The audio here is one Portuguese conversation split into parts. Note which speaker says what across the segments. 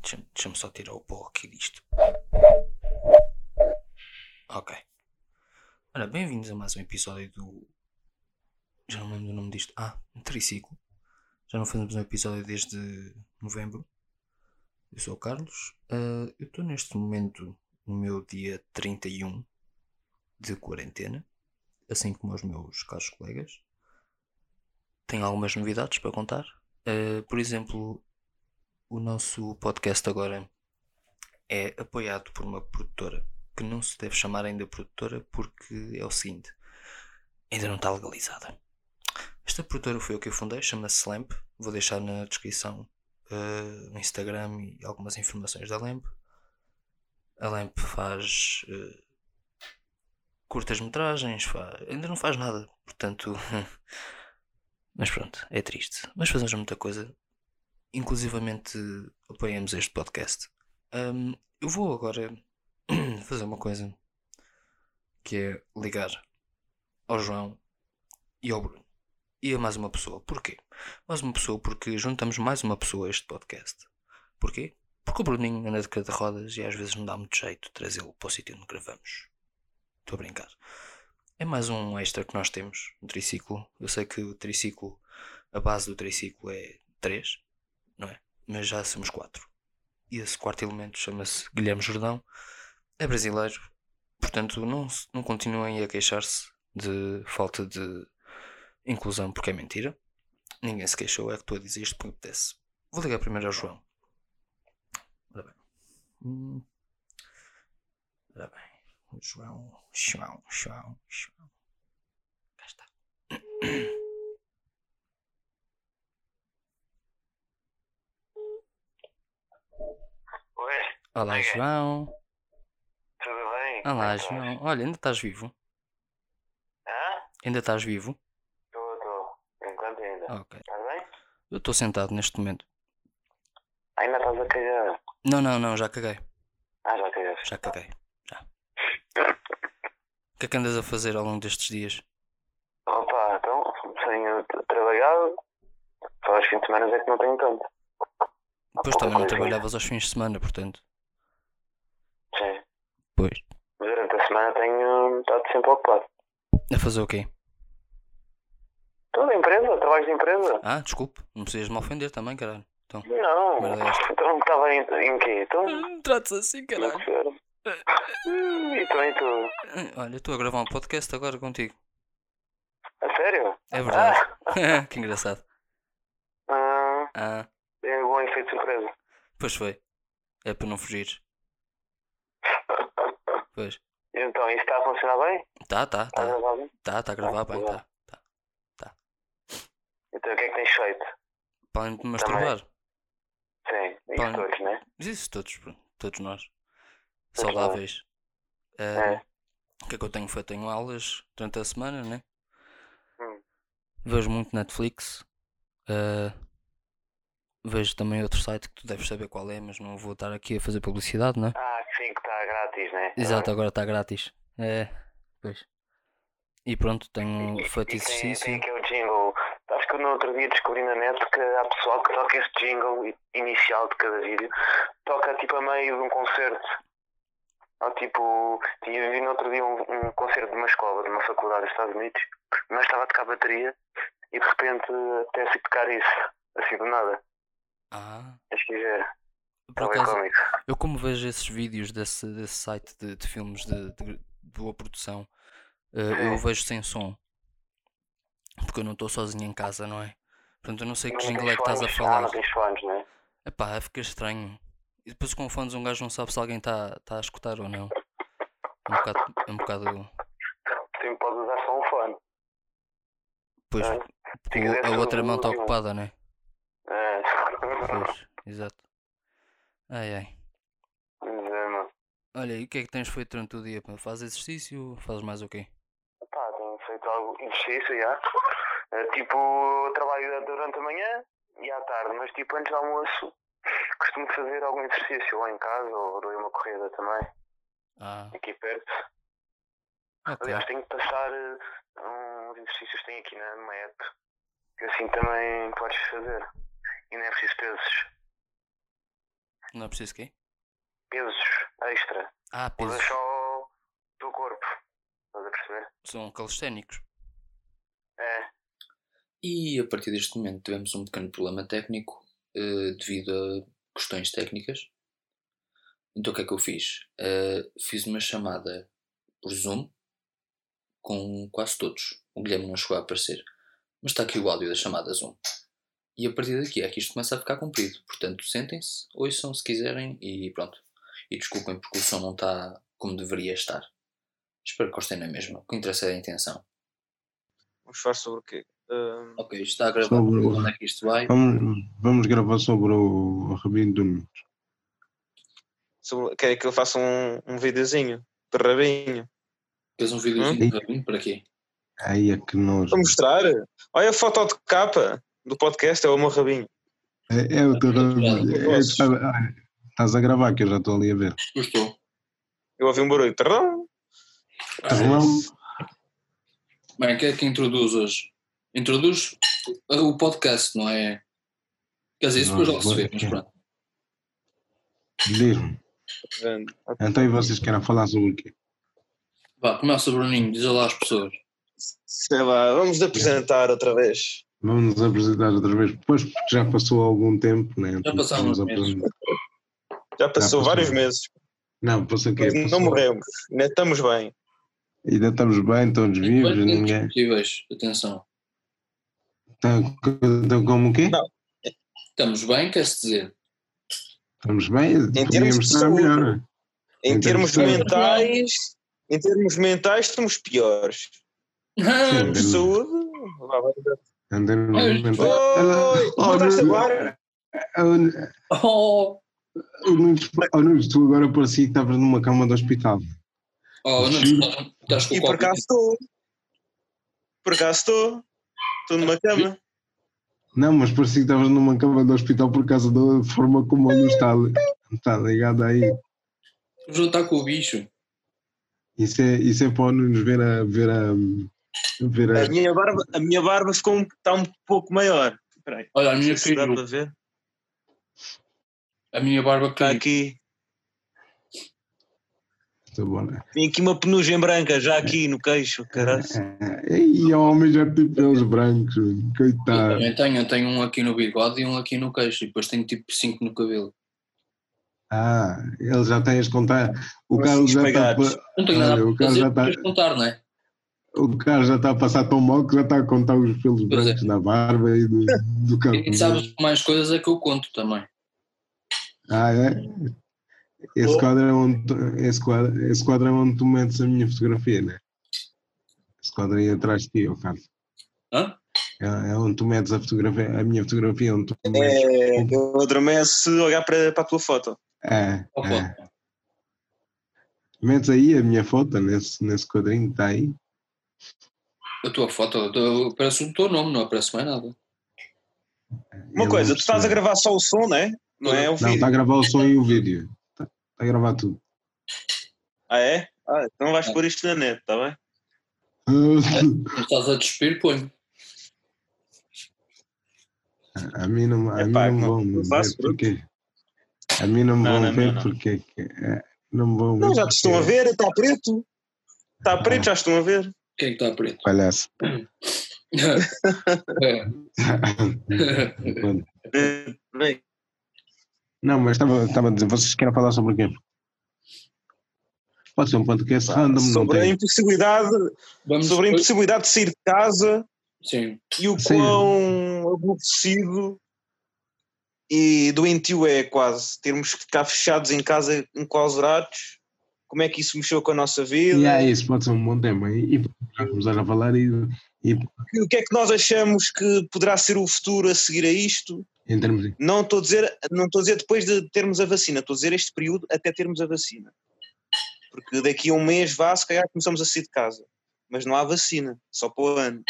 Speaker 1: Deixa-me deixa só tirar o pó aqui disto. Ok. Ora, bem-vindos a mais um episódio do. Já não me lembro do nome disto. Ah, um triciclo. Já não fazemos um episódio desde novembro. Eu sou o Carlos. Uh, eu estou neste momento no meu dia 31 de quarentena, assim como os meus caros colegas. Tenho algumas novidades para contar. Uh, por exemplo, o nosso podcast agora é apoiado por uma produtora que não se deve chamar ainda produtora porque é o seguinte: ainda não está legalizada. Esta produtora foi eu que eu fundei, chama-se Slamp. Vou deixar na descrição uh, o Instagram e algumas informações da Lamp. A Lamp faz uh, curtas-metragens, faz... ainda não faz nada, portanto. Mas pronto, é triste. Mas fazemos muita coisa inclusivamente apoiamos este podcast. Um, eu vou agora fazer uma coisa que é ligar ao João e ao Bruno e a mais uma pessoa. Porquê? Mais uma pessoa porque juntamos mais uma pessoa a este podcast. Porquê? Porque o Bruninho anda de cada rodas e às vezes não dá muito jeito trazê-lo para o sítio onde gravamos. Estou a brincar. É mais um extra que nós temos, um triciclo. Eu sei que o triciclo, a base do triciclo é 3, não é? Mas já somos quatro. E esse quarto elemento chama-se Guilherme Jordão, é brasileiro, portanto não, não continuem a queixar-se de falta de inclusão porque é mentira. Ninguém se queixou, é que estou a dizer isto porque apetece. Vou ligar primeiro ao João. Ora bem. Hum. Ora bem. João, João, João, João. Cá está.
Speaker 2: Oi,
Speaker 1: Olá. João.
Speaker 2: tudo bem?
Speaker 1: Olá,
Speaker 2: Como é que
Speaker 1: João. Olha, ainda estás vivo?
Speaker 2: Hã?
Speaker 1: Ainda estás vivo?
Speaker 2: Estou, estou. Enquanto ainda.
Speaker 1: Ok.
Speaker 2: Estás bem?
Speaker 1: Eu estou sentado neste momento.
Speaker 2: Ainda estás a cagar.
Speaker 1: Não, não, não, já caguei.
Speaker 2: Ah, já cagaste.
Speaker 1: Já caguei. Já. O que é que andas a fazer ao longo destes dias?
Speaker 2: Opa, então, tenho trabalhado. Só aos fins de semana é que não tenho tanto. Pouca
Speaker 1: também não trabalhavas aos fins de semana, portanto.
Speaker 2: Sim.
Speaker 1: Pois.
Speaker 2: Durante a semana tenho estado sempre ocupado.
Speaker 1: A fazer o quê?
Speaker 2: Estou na empresa, trabalhos de empresa.
Speaker 1: Ah, desculpe. Não precisas me ofender também, caralho. Então.
Speaker 2: Não.
Speaker 1: Merda é esta.
Speaker 2: Então estava em, em quê? Então,
Speaker 1: Trata-se assim,
Speaker 2: como é? Hum, E também tu?
Speaker 1: Olha, estou a gravar um podcast agora contigo.
Speaker 2: A sério?
Speaker 1: É verdade. que engraçado.
Speaker 2: Ah,
Speaker 1: Ah,
Speaker 2: é bom efeito de surpresa.
Speaker 1: pois foi. É para não fugir. Pois.
Speaker 2: Então, isso está a funcionar bem?
Speaker 1: Tá, tá,
Speaker 2: Está a
Speaker 1: tá.
Speaker 2: gravar bem?
Speaker 1: Tá, tá a gravar bem, tá. tá.
Speaker 2: Então, o que é que tens feito?
Speaker 1: Para me masturbar.
Speaker 2: Sim, isso
Speaker 1: Pá.
Speaker 2: todos, né?
Speaker 1: Mas isso todos, todos nós.
Speaker 2: Todos
Speaker 1: Saudáveis. Ah,
Speaker 2: É.
Speaker 1: O que é que eu tenho feito? Tenho aulas durante a semana, né?
Speaker 2: Hum.
Speaker 1: Vejo muito Netflix. Ah, vejo também outro site que tu deves saber qual é, mas não vou estar aqui a fazer publicidade, né?
Speaker 2: Ah, sim, que está grátis, né?
Speaker 1: Exato, agora está grátis. É, pois. E pronto, tenho
Speaker 2: E-
Speaker 1: feito
Speaker 2: e tem-
Speaker 1: exercício.
Speaker 2: Tem. Acho que no outro dia descobri na net que há pessoal que toca este jingle inicial de cada vídeo. Toca tipo a meio de um concerto. Ou tipo, tinha vi no outro dia um, um concerto de uma escola, de uma faculdade dos Estados Unidos, mas estava a tocar bateria e de repente até se tocar isso, assim do nada.
Speaker 1: Ah,
Speaker 2: Acho que ver.
Speaker 1: por acaso, eu como vejo esses vídeos desse, desse site de, de filmes de, de- de boa produção, eh, eu
Speaker 2: Hum.
Speaker 1: vejo sem som. Porque eu não estou sozinho em casa, não é? Portanto, eu não sei que
Speaker 2: não
Speaker 1: jingle é que estás a falar.
Speaker 2: Não né?
Speaker 1: Epá, fica estranho. E depois com fones um gajo não sabe se alguém está tá a escutar ou não. É um bocado. É um bocado
Speaker 2: Sempre podes usar só um fone.
Speaker 1: pois, porque
Speaker 2: quiseres
Speaker 1: a outra mão está ocupada, né?
Speaker 2: É.
Speaker 1: Pois, exato. Ai ai.
Speaker 2: Mas é, mano.
Speaker 1: Olha, e o que é que tens feito durante o dia? Fazes exercício? Fazes mais o quê?
Speaker 2: Feito algo exercício já. É, tipo, trabalho durante a manhã e à tarde, mas tipo antes do almoço costumo fazer algum exercício lá em casa ou dou uma corrida também,
Speaker 1: Ah,
Speaker 2: aqui perto.
Speaker 1: Ok.
Speaker 2: Aliás, tenho que passar eh, uns exercícios que tenho aqui na, numa app que assim também podes fazer. E não é preciso pesos.
Speaker 1: Não é preciso quê?
Speaker 2: Pesos extra.
Speaker 1: Ah, pesos.
Speaker 2: só o teu corpo. Perceber?
Speaker 1: São calisténicos.
Speaker 2: É.
Speaker 1: E a partir deste momento tivemos um pequeno problema técnico eh, devido a questões técnicas. Então o que é que eu fiz? Eh, fiz uma chamada por Zoom com quase todos. O Guilherme não chegou a aparecer. Mas está aqui o áudio da chamada Zoom. E a partir daqui é que isto começa a ficar comprido. Portanto, sentem-se, ouçam se quiserem e pronto. E desculpem porque o som não está como deveria estar. Espero que gostem na mesma. O que interessa é a intenção.
Speaker 3: Vamos falar sobre o quê? Ah,
Speaker 1: Ok, isto está a gravar.
Speaker 4: Sobre o-
Speaker 1: Onde é que isto vai?
Speaker 4: Vamos, vamos gravar sobre o Rabino do
Speaker 3: sobre, quer que eu faça um, um videozinho de rabinho?
Speaker 1: Fez um videozinho de rabinho para quê?
Speaker 4: Aí é que nós.
Speaker 3: Para mostrar? Olha a foto de capa do podcast, é o meu rabinho.
Speaker 4: É, é o teu Rabino. É, sabe, olha, estás a gravar, que eu já estou ali a ver.
Speaker 1: Eu estou.
Speaker 3: Eu ouvi um barulho. Tarrão.
Speaker 4: Tarrão.
Speaker 1: Bem, quem é que introduz hoje? Introduz o podcast, não é? Quer dizer, isso depois logo se vê, mas
Speaker 4: ok.
Speaker 1: pronto.
Speaker 4: Diz-me. Então e vocês querem falar sobre o quê?
Speaker 1: Vá, começa Bruninho, diz olá às pessoas.
Speaker 3: Sei lá, vamos apresentar outra vez.
Speaker 4: Vamos nos apresentar outra vez, depois porque já passou algum tempo, né?
Speaker 1: Já passaram uns meses.
Speaker 3: Já passou
Speaker 4: passou.
Speaker 3: vários meses.
Speaker 4: Não, passou o quê?
Speaker 3: Não morremos. Ainda estamos bem.
Speaker 4: Ainda estamos bem, todos vivos,
Speaker 1: Enquanto
Speaker 4: ninguém.
Speaker 1: atenção.
Speaker 4: Então, então como o quê?
Speaker 3: Não.
Speaker 1: Estamos bem, quer-se dizer?
Speaker 4: Estamos bem?
Speaker 3: termos
Speaker 4: Podíamos
Speaker 3: de
Speaker 4: estar
Speaker 3: saúde.
Speaker 4: melhor.
Speaker 3: Em
Speaker 4: Em
Speaker 3: termos
Speaker 4: termos
Speaker 3: mentais, em termos mentais, estamos piores. Em termos de
Speaker 4: Sim.
Speaker 3: saúde, vá, vai.
Speaker 4: Em termos
Speaker 1: Oi,
Speaker 4: mentais.
Speaker 3: Oi,
Speaker 4: Oh,
Speaker 3: voltaste
Speaker 4: não-
Speaker 3: agora?
Speaker 1: Oh,
Speaker 4: O Nunes, oh, Nunes, tu agora parecia que estavas numa cama de hospital.
Speaker 1: oh não,
Speaker 4: Sim.
Speaker 1: estás- com
Speaker 3: E por acaso estou. Por acaso estou. Estou numa cama.
Speaker 4: Não, mas parecia que estavas numa cama de hospital por causa da forma como o Nunes está, está ligado aí.
Speaker 1: O João está com o bicho.
Speaker 4: Isso é, isso é para o Nunes ver a. Ver a, ver a
Speaker 3: A minha barba, a minha barba ficou um, está um pouco maior. Espera aí.
Speaker 1: Olha, a
Speaker 3: Não
Speaker 1: minha
Speaker 3: se dá
Speaker 1: caiu.
Speaker 3: para ver.
Speaker 1: A minha barba
Speaker 3: Está
Speaker 1: caiu.
Speaker 3: aqui.
Speaker 4: Tá bom, né?
Speaker 3: Tem aqui uma penugem branca já aqui no queixo, caralho.
Speaker 4: É, E o homem já tem pelos brancos, mano.
Speaker 1: Eu
Speaker 4: coitado.
Speaker 1: também tenho, eu tenho um aqui no bigode e um aqui no queixo. E depois tenho tipo cinco no cabelo.
Speaker 4: Ah, ele já tem as contar. O Carlos já está.
Speaker 1: Não tenho
Speaker 4: Olha,
Speaker 1: nada
Speaker 4: o cara
Speaker 1: fazer,
Speaker 4: já tá-
Speaker 1: depois contar, não é?
Speaker 4: O Carlos já está a passar tão mal que já está a contar os pelos
Speaker 1: Pois é.
Speaker 4: brancos da barba e do, do cabelo.
Speaker 1: E sabes mais coisas é que eu conto também.
Speaker 4: Ah, é? Esse
Speaker 3: Oh.
Speaker 4: quadro, é onde, tu- esse, quadro, esse quadro é onde tu metes a minha fotografia, né? Esse quadro aí atrás de ti, ó Carlos.
Speaker 1: Hã?
Speaker 4: É, é onde tu metes a fotografia, a minha fotografia, onde tu metes.
Speaker 3: É, eu adormeço se olhar para, para a tua foto.
Speaker 4: É, é.
Speaker 1: foto.
Speaker 4: Metes aí a minha foto nesse, nesse quadrinho que está aí.
Speaker 1: A tua foto aparece o teu nome, não aparece mais nada.
Speaker 3: Uma
Speaker 4: Eu
Speaker 3: coisa,
Speaker 4: não
Speaker 3: tu estás a gravar só o som, não é? Não é o
Speaker 4: Não,
Speaker 3: vídeo.
Speaker 4: está a gravar o som e o vídeo. A gravar tudo.
Speaker 3: Ah, é? Ah, então vais pôr isto na net, está bem?
Speaker 1: Não estás a despir, põe.
Speaker 4: A mim não, a mim
Speaker 3: Epá,
Speaker 4: não me
Speaker 3: não-
Speaker 4: vão
Speaker 3: não
Speaker 4: ver porque. A mim não me
Speaker 3: Não,
Speaker 4: vão
Speaker 3: não,
Speaker 4: ver
Speaker 3: não.
Speaker 4: porque. é, Não me vão ver.
Speaker 3: Não, já te estão a ver, está preto. Está preto, já estão a ver.
Speaker 1: Quem é que está preto?
Speaker 4: Palhaço.
Speaker 1: É.
Speaker 3: Bem,
Speaker 4: Não, mas estava, estava a dizer, vocês querem falar sobre o quê? Pode ser um podcast random, não
Speaker 3: sobre a
Speaker 4: tem.
Speaker 3: impossibilidade,
Speaker 1: Vamos
Speaker 3: sobre a impossibilidade de sair de casa
Speaker 1: Sim.
Speaker 3: e o
Speaker 4: Sim.
Speaker 3: quão aborrecido e doentio é quase termos que ficar fechados em casa, enclausurados. Como é que isso mexeu com a nossa vida?
Speaker 4: E é isso, pode ser um bom tema. E, e já começar a falar e, e
Speaker 3: O que é que nós achamos que poderá ser o futuro a seguir a isto?
Speaker 4: Em termos de.
Speaker 3: Não estou a dizer, não estou a dizer depois de termos a vacina, estou a dizer este período até termos a vacina. Porque daqui a um mês vá, se calhar começamos a sair de casa. Mas não há vacina, só para o ano.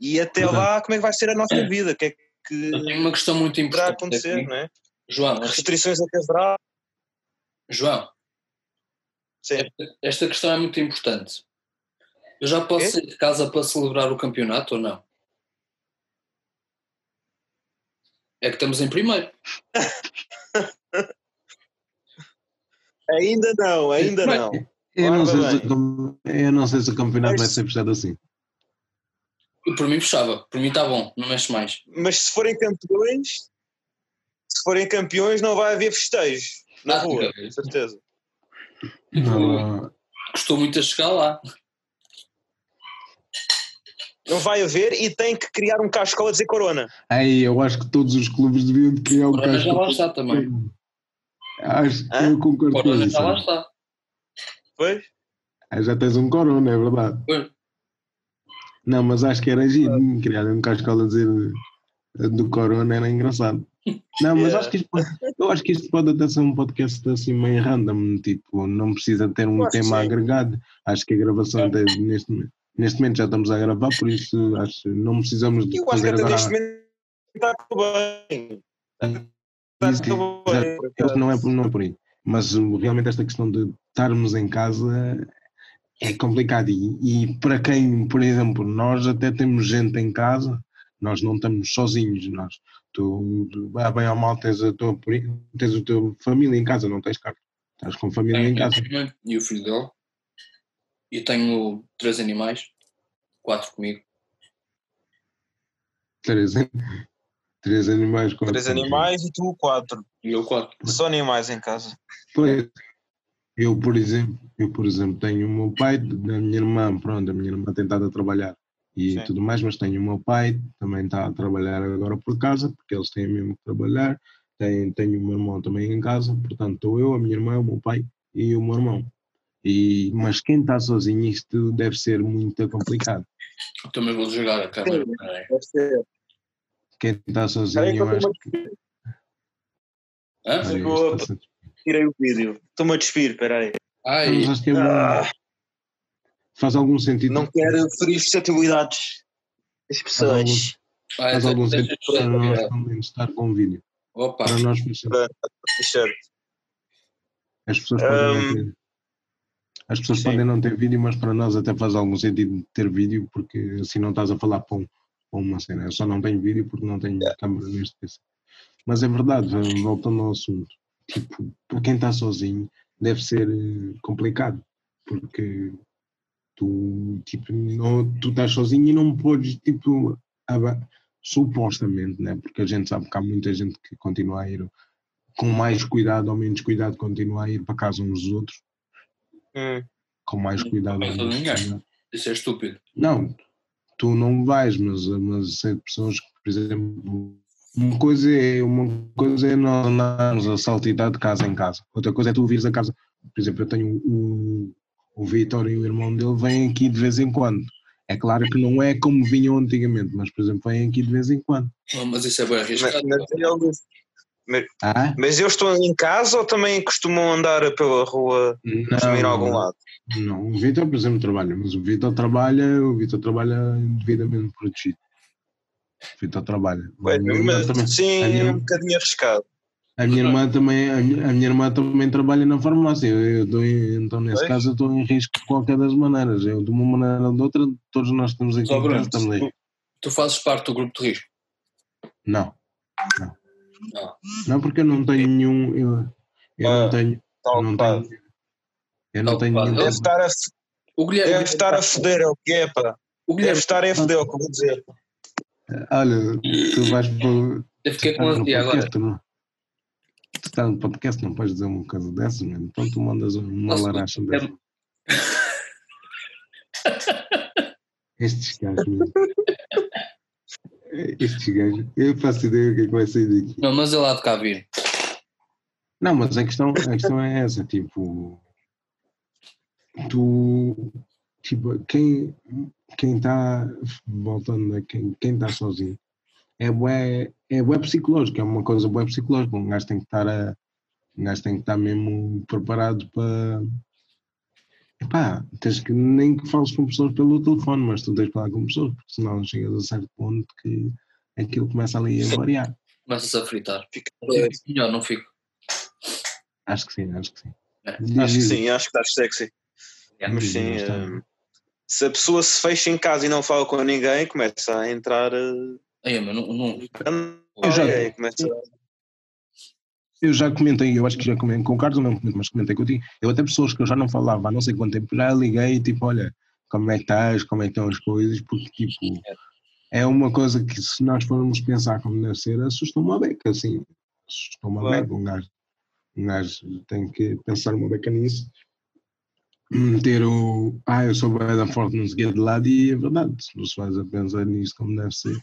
Speaker 3: E até lá, como é que vai ser a nossa vida? O que é que
Speaker 1: tenho uma questão muito importante.
Speaker 3: acontecer,
Speaker 1: aqui.
Speaker 3: não é?
Speaker 1: João, esta-
Speaker 3: Restrições até haverá.
Speaker 1: João,
Speaker 3: Sim.
Speaker 1: esta, questão é muito importante. Eu já posso
Speaker 3: Quê?
Speaker 1: sair de casa para celebrar o campeonato ou não? É que estamos em primeiro.
Speaker 3: Ainda não, ainda não.
Speaker 4: Eu não, sei se, eu não sei se o campeonato
Speaker 3: Mas-
Speaker 4: vai ser fechado assim.
Speaker 1: Por mim fechava. Por mim está bom. Não mexe mais.
Speaker 3: Mas se forem campeões, se forem campeões, não vai haver festejos na
Speaker 1: Ah,
Speaker 3: rua, com certeza.
Speaker 4: Não,
Speaker 1: Custou muito a chegar lá.
Speaker 3: Não vai haver e tem que criar um cascola a dizer corona.
Speaker 4: Aí, eu acho que todos os clubes deviam de criar um
Speaker 1: Corona já lá
Speaker 4: casco.
Speaker 1: está também.
Speaker 4: Acho,
Speaker 3: Hã?
Speaker 4: eu concordo com
Speaker 1: Corona
Speaker 4: isso.
Speaker 1: já lá está.
Speaker 3: Pois?
Speaker 4: Ah, Já tens um corona, é verdade.
Speaker 1: Pois.
Speaker 4: Não, mas acho que era giro. Criar um cascola a dizer eh, do corona era engraçado. Não, mas
Speaker 3: Yeah.
Speaker 4: acho que isto pode, eu acho que isto pode até ser um podcast assim meio random, tipo, não precisa ter um
Speaker 3: acho que
Speaker 4: tema
Speaker 3: sim.
Speaker 4: agregado. Acho que a gravação tem- neste, neste momento já estamos a gravar, por isso acho que não precisamos de
Speaker 3: Eu acho que até neste momento está tudo bem. Está
Speaker 4: Isso,
Speaker 3: tudo
Speaker 4: exato.
Speaker 3: bem.
Speaker 4: não é, por- não é por aí. Mas realmente esta questão de estarmos em casa é complicado. E, e para quem, por exemplo, nós até temos gente em casa, nós não estamos sozinhos. Nós, tu, ah, bem ou mal, tens a tua, tens a tua família em casa, não tens carro. Estás com família em casa.
Speaker 1: E o filho dele. E tenho três animais. Quatro comigo.
Speaker 4: Três, três animais. com-
Speaker 3: Três animais e tu quatro.
Speaker 1: E eu quatro.
Speaker 3: Só animais em casa.
Speaker 4: Pois, eu, por exemplo, eu, por exemplo, tenho o meu pai, da minha irmã, pronto, a minha irmã tem estado a trabalhar e
Speaker 3: Sim.
Speaker 4: tudo mais, mas tenho o meu pai, também está a trabalhar agora por casa, porque eles têm mesmo que trabalhar, tenho, tenho o meu irmão também em casa, portanto estou eu, a minha irmã, o meu pai e o meu irmão. E, mas quem está sozinho, isto deve ser muito complicado.
Speaker 1: Também vou jogar a câmera. peraí.
Speaker 3: Deve ser.
Speaker 4: Quem está sozinho,
Speaker 3: que
Speaker 4: eu acho que.
Speaker 1: Hã?
Speaker 4: Olha,
Speaker 3: Chegou
Speaker 4: isto
Speaker 3: a-
Speaker 4: está-
Speaker 3: Tirei o vídeo. Estou-me a despir, espera aí.
Speaker 1: Ai,
Speaker 4: Mas acho que é.
Speaker 3: Ah,
Speaker 4: faz algum sentido.
Speaker 3: não quero ferir suscetibilidades das pessoas.
Speaker 1: ai,
Speaker 4: Faz algum
Speaker 1: deixa-
Speaker 4: sentido
Speaker 1: deixa-
Speaker 4: para nós também estar com vídeo.
Speaker 1: Opa,
Speaker 4: Para nós.
Speaker 3: T-shirt.
Speaker 4: As pessoas podem não
Speaker 3: Hum,
Speaker 4: ter. As pessoas
Speaker 3: sim.
Speaker 4: podem não ter vídeo, mas para nós até faz algum sentido ter vídeo, porque assim não estás a falar para, um- para uma cena. Eu só não tenho vídeo porque não tenho câmera neste PC. Mas é verdade, voltando ao assunto, tipo, para quem está sozinho, deve ser eh, complicado, porque tu, tipo, não, tu estás sozinho e não podes, tipo, supostamente, né? porque a gente sabe que há muita gente que continua a ir com mais cuidado ou menos cuidado, continua a ir para casa uns dos outros,
Speaker 3: Hum.
Speaker 4: com mais
Speaker 1: Não
Speaker 4: cuidado. menos
Speaker 1: ninguém. isso é estúpido.
Speaker 4: Não, tu não vais, mas, mas sei de pessoas que, por exemplo, uma coisa é, uma coisa é nós andarmos a saltitar de casa em casa, outra coisa é tu vires a casa. Por exemplo, eu tenho o, o Vitor e o irmão dele vêm aqui de vez em quando. É claro que não é como vinham antigamente, mas por exemplo, vêm aqui de vez em quando.
Speaker 1: Oh, mas isso é bem
Speaker 3: Mas,
Speaker 1: arriscado.
Speaker 3: mas eles-
Speaker 4: Ah?
Speaker 3: mas eu estou em casa ou também costumam andar pela rua, costumam ir a algum lado?
Speaker 4: Não, o Vitor, por exemplo, trabalha, mas o Vitor trabalha, o Vitor trabalha devidamente protegido. O Vitor trabalha.
Speaker 3: Ué,
Speaker 4: A minha irmã
Speaker 3: mas
Speaker 4: também-
Speaker 3: sim,
Speaker 4: a minha-
Speaker 3: é um bocadinho arriscado.
Speaker 4: A minha irmã também, a minha, a minha irmã também trabalha na farmácia. Eu, eu estou em- então, nesse
Speaker 3: Pois.
Speaker 4: caso, eu estou em risco de qualquer das maneiras. Eu, de uma maneira ou de outra, todos nós estamos aqui
Speaker 1: Só,
Speaker 4: em
Speaker 1: Bruno,
Speaker 4: casa, estamos aí.
Speaker 1: Tu fazes parte do grupo de risco.
Speaker 4: Não, não.
Speaker 1: Não.
Speaker 4: Não, porque eu não tenho nenhum. Eu, eu
Speaker 3: Ah,
Speaker 4: não tenho.
Speaker 3: Está
Speaker 4: Eu não tenho. Eu não
Speaker 1: Tá
Speaker 4: tenho nenhum.
Speaker 3: Deve estar a, f-
Speaker 1: O Guilherme,
Speaker 3: deve estar a foder, é o que é, pá.
Speaker 1: o
Speaker 3: Deve
Speaker 1: Guilherme
Speaker 3: estar a foder, é o que eu vou dizer.
Speaker 4: Olha, tu vais
Speaker 1: eu
Speaker 4: Tu
Speaker 1: fiquei com ansia agora.
Speaker 4: podcast, não? Tu estás no podcast, não podes dizer uma coisa dessas, mano. Então tu mandas uma
Speaker 1: Nossa,
Speaker 4: laracha
Speaker 1: é-
Speaker 4: dessa. Estes gajos, mano. Estes gajos. Eu faço ideia o que é que vai sair daqui.
Speaker 1: Não, mas ele há de cá vir.
Speaker 4: Não, mas a questão, a questão é essa, tipo. Tu. Tipo, quem quem está voltando a quem quem está sozinho é bué, é bué psicológico, é uma coisa bué psicológica. Um gajo tem que estar a. Um gajo tem que estar mesmo preparado para. Epá, tens que nem que fales com pessoas pelo telefone, mas tu tens que falar com pessoas, porque senão chegas a certo ponto que aquilo começa ali a variar.
Speaker 1: Começa-se a fritar.
Speaker 3: Fica-
Speaker 1: melhor, não fico.
Speaker 4: Acho que sim, acho que sim.
Speaker 1: É,
Speaker 3: Acho que sim, acho que estás sexy.
Speaker 1: É.
Speaker 3: Mas sim, hum, se a pessoa se fecha em casa e não fala com ninguém, começa a entrar. eh,
Speaker 1: Aí, mas não, não,
Speaker 4: Eu já-
Speaker 3: é, começa
Speaker 4: Eu já comentei, eu acho que já comentei com o Carlos, não comento, mas comentei contigo. Eu até pessoas que eu já não falava há não sei quanto tempo, já liguei tipo, olha, como é que estás, como é que estão as coisas, porque tipo, é. uma coisa que se nós formos pensar como deve ser, assusta uma beca, assim, assusta uma
Speaker 3: Claro.
Speaker 4: beca, um gajo, um gajo tem que pensar uma beca nisso, meter o, ah, eu sou bem da forte, não sei o de lado, e é verdade, se se vais a pensar nisso como deve ser,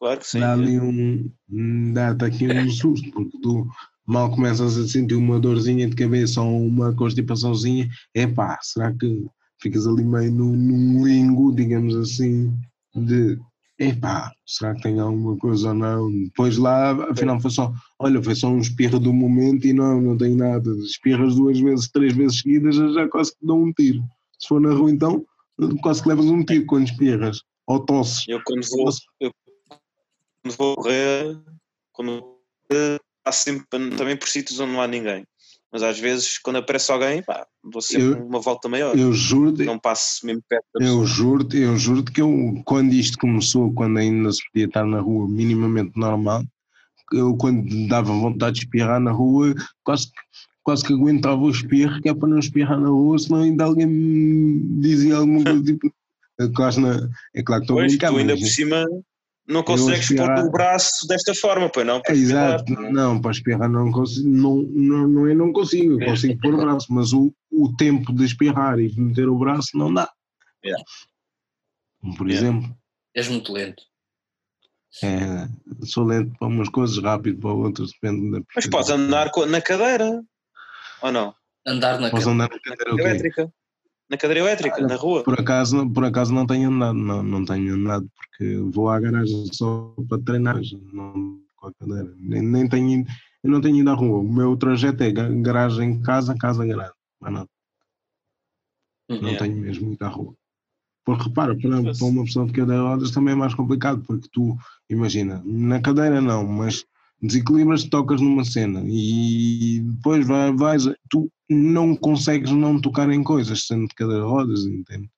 Speaker 3: Claro que sim.
Speaker 4: dá ali um. dá-te aqui um susto, porque tu mal começas a sentir uma dorzinha de cabeça ou uma constipaçãozinha, epá, será que ficas ali meio num, num limbo, digamos assim, de epá, será que tem alguma coisa ou não? Depois lá, afinal foi só, olha, foi só um espirro do momento e não, não tem nada. Espirras duas vezes, três vezes seguidas, já, já quase que dão um tiro. Se for na rua então, quase que levas um tiro quando espirras. Ou tosses.
Speaker 3: Eu quando vou, eu, quando vou correr, quando vou passo sempre também por sítios onde não há ninguém. Mas às vezes, quando aparece alguém, pá, dou sempre
Speaker 4: Eu-
Speaker 3: uma volta maior.
Speaker 4: Eu juro,
Speaker 3: não passo mesmo perto da
Speaker 4: Eu juro-te, eu juro-te que eu, quando isto começou, quando ainda se podia estar na rua minimamente normal, eu quando dava vontade de espirrar na rua, quase, que- quase que aguentava o espirro, que é para não espirrar na rua, senão ainda alguém me dizia alguma coisa tipo. É claro, na- é claro que estou a brincar,
Speaker 3: tu ainda
Speaker 4: mas-
Speaker 3: por cima não consegues pôr o braço desta forma, pois não?
Speaker 4: É, exato, não, para espirrar não consigo, não, não, não é não consigo, eu consigo pôr o braço, mas o, o tempo de espirrar e de meter o braço não dá.
Speaker 3: Yeah.
Speaker 4: Por
Speaker 3: Yeah.
Speaker 4: exemplo.
Speaker 1: és muito lento.
Speaker 4: É, sou lento para umas coisas, rápido para outras, depende da
Speaker 3: Mas podes andar na cadeira, ou não?
Speaker 1: Andar na
Speaker 4: Posso andar na
Speaker 3: Na
Speaker 4: cadeira,
Speaker 3: cadeira
Speaker 4: ok.
Speaker 3: elétrica. Na cadeira elétrica, na rua.
Speaker 4: Por acaso, por acaso não tenho andado, não, não tenho andado, porque vou à garagem só para treinar, não com a cadeira. Nem, nem tenho eu não tenho ido à rua. O meu trajeto é ga- garagem, casa, casa, garagem. Mas não,
Speaker 1: Uhum.
Speaker 4: não
Speaker 3: Yeah.
Speaker 4: tenho mesmo ido à rua. Porque repara, para, para uma pessoa de cadeira de rodas também é mais complicado, porque tu, imagina, na cadeira não, mas desequilibras, tocas numa cena e depois vai, vais, tu não consegues não tocar em coisas, sendo de cadeira de rodas, entende?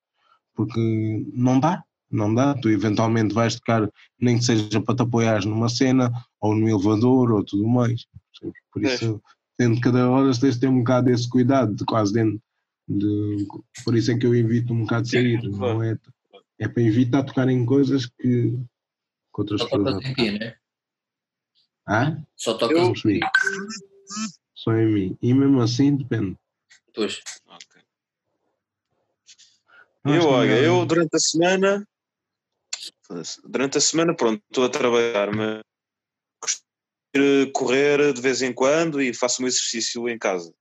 Speaker 4: Porque não dá, não dá, tu eventualmente vais tocar, nem que seja para te apoiares numa cena, ou no elevador, ou tudo mais. Por isso, sendo de cadeira de rodas, tens de ter um bocado esse cuidado, de quase dentro de, por isso é que eu evito um bocado de sair, não é, é para evitar tocar em coisas que, que outras pessoas
Speaker 1: né?
Speaker 4: Ah?
Speaker 1: Só tocas
Speaker 3: Eu-
Speaker 1: em ti.
Speaker 4: Só em mim. E mesmo assim depende.
Speaker 1: Pois.
Speaker 3: Eu, olha, eu durante a semana, durante a semana, pronto, estou a trabalhar, mas costumo ir correr de vez em quando e faço um exercício em casa.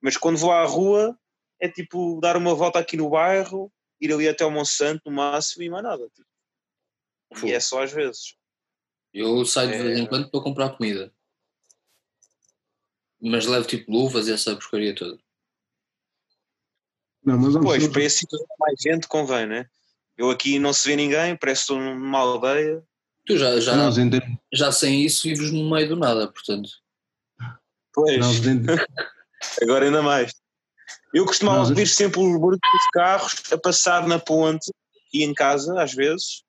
Speaker 3: Mas quando vou à rua, é tipo dar uma volta aqui no bairro, ir ali até ao Monsanto no máximo e mais nada. tipo. E é só às vezes.
Speaker 1: Eu saio de vez em
Speaker 3: É.
Speaker 1: quando para comprar comida. Mas levo tipo luvas e essa porcaria toda.
Speaker 4: Não, mas
Speaker 3: Pois, para esse sítio mais gente convém, né? Eu aqui não se vê ninguém, parece que estou numa aldeia.
Speaker 1: Tu já, já,
Speaker 4: nós, em termos-
Speaker 1: já sem isso vives no meio do nada, portanto.
Speaker 3: Pois,
Speaker 4: nós em-
Speaker 3: agora ainda mais. Eu costumava
Speaker 4: Nós-
Speaker 3: ouvir sempre os barulhos dos carros a passar na ponte e em casa, às vezes,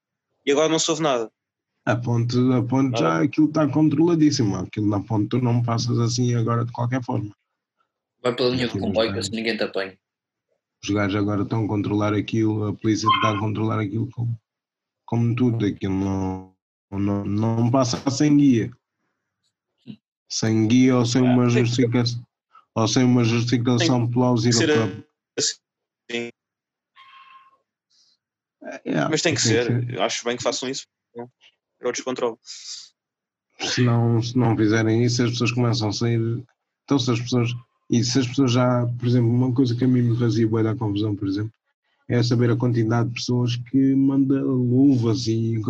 Speaker 3: e agora não soube nada.
Speaker 4: A ponte, a ponte já aquilo está controladíssimo. Aquilo na ponte tu não passas assim agora de qualquer forma.
Speaker 1: Vai pela linha
Speaker 4: Sim,
Speaker 1: do comboio, que assim ninguém te apanha.
Speaker 4: Os gajos agora estão a controlar aquilo, a polícia está a controlar aquilo como, como tudo. Aquilo não, não, não passa sem guia. Sem guia ou sem uma
Speaker 3: tem ser-
Speaker 4: justificação. Ou sem uma justificação plausível
Speaker 3: ser
Speaker 4: para.
Speaker 3: assim.
Speaker 4: É,
Speaker 3: Mas tem que ser, eu acho bem que façam isso. Não? É o descontrole.
Speaker 4: se não, se não fizerem isso, as pessoas começam a sair. Então, se as pessoas. E se as pessoas já. Por exemplo, uma coisa que a mim me fazia boa da confusão, por exemplo, é saber a quantidade de pessoas que manda luvas e.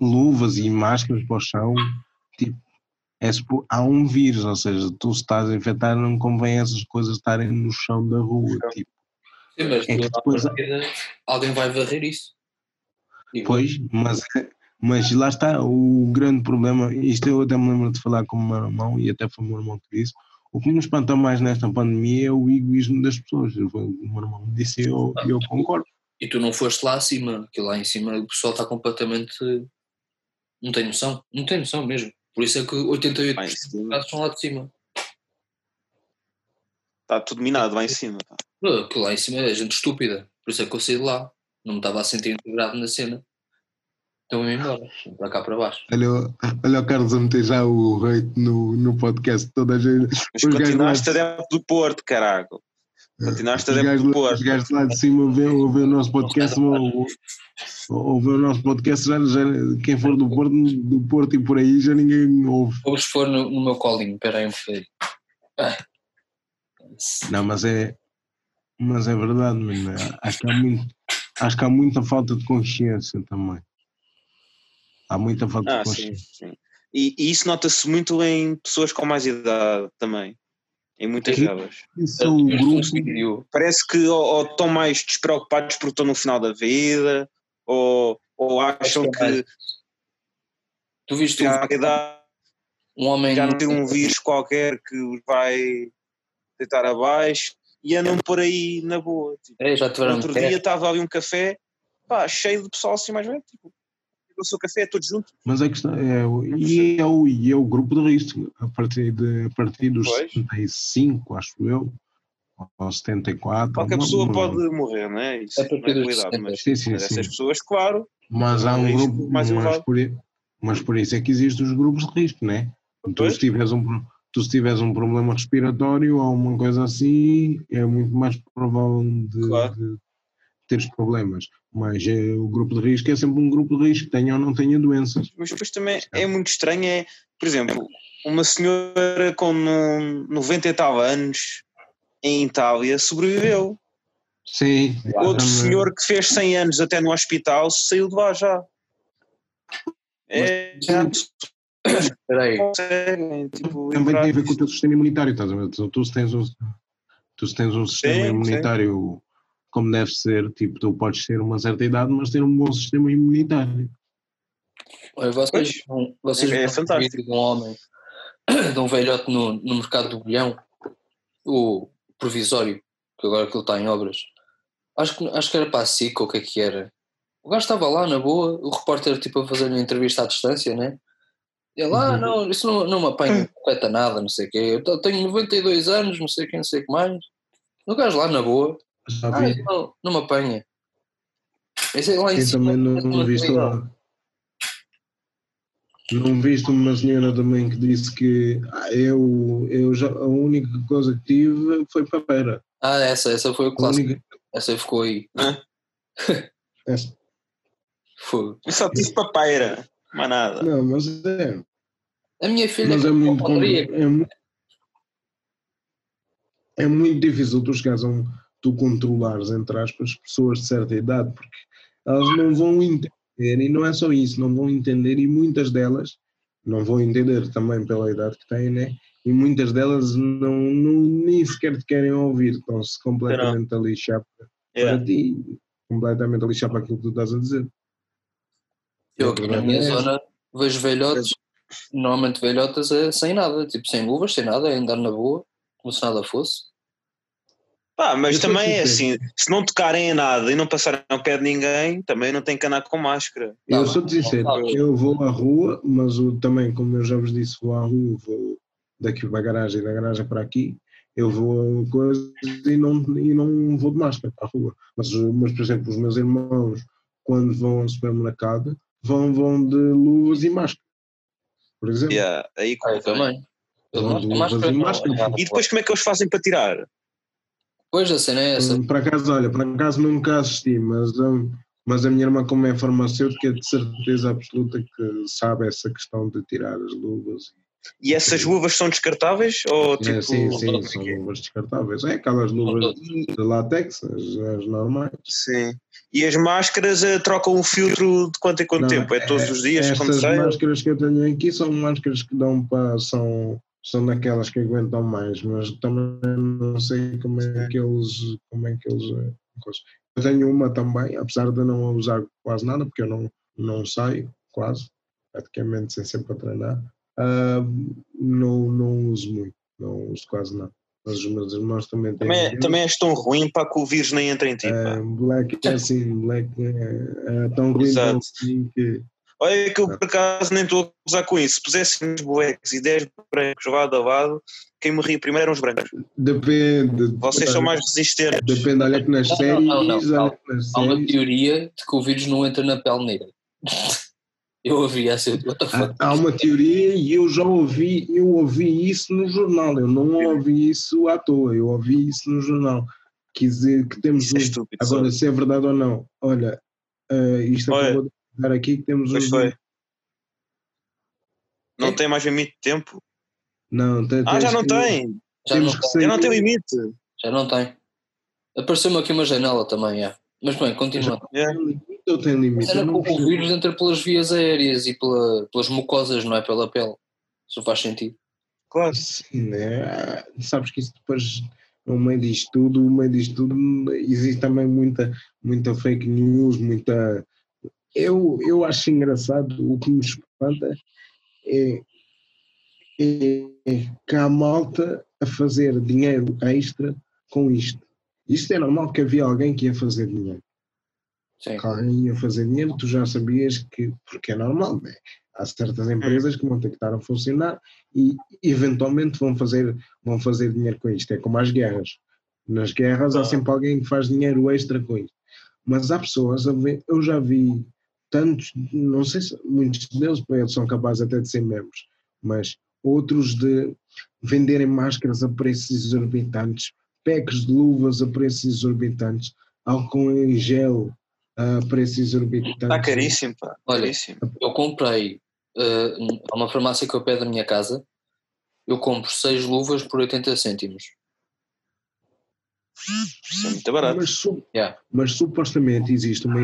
Speaker 4: luvas e máscaras para o chão. Tipo, é, há um vírus, ou seja, tu se estás a infectar, não convém essas coisas estarem no chão da rua. Tipo,
Speaker 1: Sim, mas
Speaker 4: É que depois-
Speaker 1: partida, alguém vai varrer isso. E
Speaker 4: Pois, mas, mas lá está o grande problema. Isto eu até me lembro de falar com o meu irmão, e até foi o meu irmão que disse. o que me espanta mais nesta pandemia é o egoísmo das pessoas. O meu irmão me disse e eu, eu concordo.
Speaker 1: E tu não foste lá acima, que lá em cima o pessoal está completamente. Não tem noção, não tem noção mesmo. Por isso é que 88%
Speaker 3: Lá em
Speaker 1: dos casos são lá de cima.
Speaker 3: Está tudo minado lá em cima.
Speaker 1: Que lá em cima é gente estúpida. Por isso é que eu saí de lá. Não me estava a sentir integrado na cena. Ia embora. Para cá para baixo.
Speaker 4: Olha, o- olha o Carlos a meter já o rate no, no podcast. Toda a gente.
Speaker 3: Mas continuaste adepto do Porto, caraca. Continuaste adepto
Speaker 4: gajos,
Speaker 3: do Porto.
Speaker 4: os gajos lá de cima ouvem ouvem o nosso podcast. ou- ou- Ouvem o nosso podcast. Já, já, quem for do Porto, do Porto e por aí já ninguém ouve.
Speaker 1: Vamos pôr no, no meu colinho. Espera aí um bocadinho. Ah.
Speaker 4: Não, mas é. Mas é verdade, mano. Acho que há muito. Acho que há muita falta de consciência também. Há muita falta
Speaker 3: Ah, sim, sim. E, e isso nota-se muito em pessoas com mais idade também. Em muitas delas.
Speaker 4: Isso é um grupo.
Speaker 3: Parece que ou, ou estão mais despreocupados porque estão no final da vida, ou, ou acham
Speaker 1: que é Tu viste
Speaker 3: já
Speaker 1: um,
Speaker 3: a idade
Speaker 1: um homem.
Speaker 3: já não tem um vírus qualquer que os vai deitar abaixo e andam por aí na boa. Tipo,
Speaker 1: É, já tiveram
Speaker 3: outro dia estava ali um café pá, cheio de pessoal assim mais velho. Tipo, o seu café todos juntos.
Speaker 4: Mas a questão é, o- e é o, e é o grupo de risco, a partir, de, a partir dos
Speaker 3: Pois.
Speaker 4: 75, acho eu, ou 74.
Speaker 3: Qualquer pessoa
Speaker 4: não-
Speaker 3: pode morrer, não é? Isso
Speaker 1: A partir
Speaker 3: não é
Speaker 1: dos
Speaker 3: cuidado,
Speaker 1: 60.
Speaker 3: mas,
Speaker 4: Sim, sim,
Speaker 3: mas
Speaker 4: sim.
Speaker 3: essas pessoas, claro,
Speaker 4: Mas há um grupo,
Speaker 3: mais
Speaker 4: mas por, mas por isso é que existem os grupos de risco, não é? Tu se, tiveres um, tu se tiveres um problema respiratório ou uma coisa assim, é muito mais provável de,
Speaker 3: Claro.
Speaker 4: de teres problemas. Mas é, o grupo de risco é sempre um grupo de risco, tenha ou não tenha doenças.
Speaker 3: mas depois também é muito estranho, é, por exemplo, uma senhora com no- 90 e tal anos em Itália sobreviveu.
Speaker 4: Sim.
Speaker 3: Outro
Speaker 4: também.
Speaker 3: senhor que fez 100 anos até no hospital saiu de lá já. É,
Speaker 1: Mas-
Speaker 3: já
Speaker 1: Espera aí.
Speaker 3: conseguem, tipo,
Speaker 4: Também tem a ver com o teu sistema imunitário, estás a ver? Tu, tu se tens um, tu se tens um sistema
Speaker 3: Sim, sim.
Speaker 4: Como deve ser, tipo, tu podes ter uma certa idade, mas ter um bom sistema imunitário.
Speaker 1: Olha, vocês,
Speaker 3: Pois.
Speaker 1: vocês
Speaker 3: É
Speaker 1: viram um
Speaker 3: fantástico.
Speaker 1: vídeo de um homem, de um velhote no, no mercado do bilhão, o provisório, que agora que ele está em obras. Acho que, acho que era para a SIC ou o que é que era. O gajo estava lá na boa, o repórter tipo a fazer uma entrevista à distância, né? Ele, ah,
Speaker 4: Uhum.
Speaker 1: não, isso não, não me apanha, não afeta nada, não sei o quê. Eu tenho 92 anos, não sei o que, não sei o que mais. O gajo lá na boa,
Speaker 4: Já
Speaker 1: ah,
Speaker 4: vi,
Speaker 1: isso não, não me apanha. Esse é lá em
Speaker 4: e
Speaker 1: cima,
Speaker 4: também não,
Speaker 1: é
Speaker 4: não
Speaker 1: uma
Speaker 4: viste
Speaker 1: realidade.
Speaker 4: uma, não viste uma senhora também que disse que ah, eu, eu já, a única coisa que tive foi papeira.
Speaker 1: Ah, essa, essa foi o clássico.
Speaker 4: única,
Speaker 1: Essa ficou aí.
Speaker 4: essa-
Speaker 1: Foi.
Speaker 3: Eu só tive papeira, mais nada.
Speaker 4: não, mas é,
Speaker 1: A minha filha
Speaker 4: mas é muito, é, mu- é muito difícil tu chegares a um, tu controlares, entre aspas, pessoas de certa idade, porque elas não vão entender, e não é só isso, não vão entender, e muitas delas não vão entender também pela idade que têm, né? E muitas delas não, não nem sequer te querem ouvir, estão-se completamente a lixar para,
Speaker 3: É.
Speaker 4: ti, completamente a lixar para aquilo que tu estás a dizer.
Speaker 1: Eu aqui na minha zona vejo velhotes, normalmente velhotas é sem nada, tipo sem luvas, sem nada, é andar na boa, como se nada fosse.
Speaker 3: Pá, mas
Speaker 4: Eu sou
Speaker 3: também é assim, se não tocarem em nada e não passarem ao pé de ninguém, também não tem que andar com máscara.
Speaker 4: Eu
Speaker 1: Tá bem,
Speaker 4: sincero,
Speaker 1: tá
Speaker 4: eu vou à rua, mas o, também, como eu já vos disse, vou à rua, vou daqui para a garagem, da garagem para aqui, eu vou a coisa e não, e não vou de máscara para a rua. Mas, mas, por exemplo, os meus irmãos, quando vão ao supermercado, vão, vão de luvas e máscara. Por exemplo.
Speaker 3: Yeah, aí
Speaker 1: Ah, eu também. Eu
Speaker 4: não de luvas
Speaker 1: máscara,
Speaker 4: e máscara.
Speaker 3: E depois como é que eles fazem para tirar?
Speaker 1: Pois a cena é essa.
Speaker 4: Por acaso, olha, por acaso nunca assisti, mas, hum, mas a minha irmã, como é farmacêutica, é de certeza absoluta que sabe essa questão de tirar as luvas.
Speaker 3: E essas luvas são descartáveis? Ou tipo.
Speaker 4: É, sim, sim, são
Speaker 3: aqui.
Speaker 4: luvas descartáveis. É aquelas luvas de látex, as, as normais.
Speaker 3: Sim. E as máscaras eh, trocam o filtro de quanto em quanto
Speaker 4: Não,
Speaker 3: tempo? É todos os dias, sai?
Speaker 4: máscaras que eu tenho aqui são máscaras que dão para. São, são daquelas que aguentam mais, mas também não sei como é que eles. Como é que eles eh, eu tenho uma também, apesar de não a usar quase nada, porque eu não, não saio quase, praticamente sem sempre a treinar. ah, não, não uso muito. não uso quase nada. Mas os meus irmãos também têm.
Speaker 3: Também,
Speaker 4: vírus.
Speaker 3: também és tão ruim para que o vírus nem entra em ti.
Speaker 4: Ah, Black é assim, Black é, é tão ruim que.
Speaker 3: Olha que eu por acaso nem estou a usar com isso. Se pusessem uns buecos e 10 brancos lado a lado, quem morria primeiro eram os brancos.
Speaker 4: Depende.
Speaker 3: Vocês são mais resistentes.
Speaker 4: Depende, olha que nas
Speaker 1: Não,
Speaker 4: séries.
Speaker 1: não, não, não.
Speaker 4: nas
Speaker 1: Há uma teoria de que o vírus não entra na pele negra. Eu ouvi essa.
Speaker 4: Há, há uma teoria e eu já ouvi, eu ouvi isso no jornal. Eu não ouvi isso à toa, eu ouvi isso no jornal. Quer dizer que temos
Speaker 3: Isso é
Speaker 4: um.
Speaker 3: estúpido.
Speaker 4: Agora,
Speaker 3: só.
Speaker 4: se é verdade ou não, olha, ah, isto
Speaker 3: Olha.
Speaker 4: acabou de dar aqui que temos
Speaker 3: Pois
Speaker 4: um.
Speaker 3: Não
Speaker 1: Quê?
Speaker 3: tem mais limite de tempo?
Speaker 4: Não, tem,
Speaker 3: Ah, já não
Speaker 4: que-
Speaker 3: tem.
Speaker 1: Já não,
Speaker 4: Temos
Speaker 1: tem.
Speaker 3: Já não tem limite.
Speaker 1: já não tem. Apareceu-me aqui uma janela também, é. Mas bem, continua.
Speaker 3: É.
Speaker 4: Tem limite ou tem limite?
Speaker 1: Era
Speaker 4: Eu
Speaker 1: que
Speaker 4: não
Speaker 1: o vírus entra pelas vias aéreas e pela- pelas mucosas, não é pela pele. Isso faz sentido.
Speaker 3: Claro.
Speaker 4: Sim, né? Ah, Sabes que isso depois, no meio disto tudo, no meio disto tudo, existe também muita, muita fake news, muita. Eu, eu acho engraçado, o que me espanta é, é que há malta a fazer dinheiro extra com isto. Isto é normal que havia alguém que ia fazer dinheiro.
Speaker 1: Sim.
Speaker 4: Que alguém ia fazer dinheiro, tu já sabias que, porque é normal, né? Há certas empresas que vão ter que estar a funcionar e eventualmente vão fazer, vão fazer dinheiro com isto. É como as guerras. Nas guerras há sempre alguém que faz dinheiro extra com isto. Mas há pessoas, eu já vi tantos, não sei se muitos deles eles são capazes até de ser membros, mas outros de venderem máscaras a preços exorbitantes, packs de luvas a preços exorbitantes, álcool em gel a preços exorbitantes.
Speaker 3: Está caríssimo, pá.
Speaker 1: Olha,
Speaker 3: Caríssimo.
Speaker 1: Eu comprei eh, a uma farmácia que eu pé da minha casa. Eu compro seis luvas por 80 cêntimos.
Speaker 3: Isso é muito barato.
Speaker 4: Mas, su-
Speaker 1: Yeah.
Speaker 4: mas supostamente existe uma.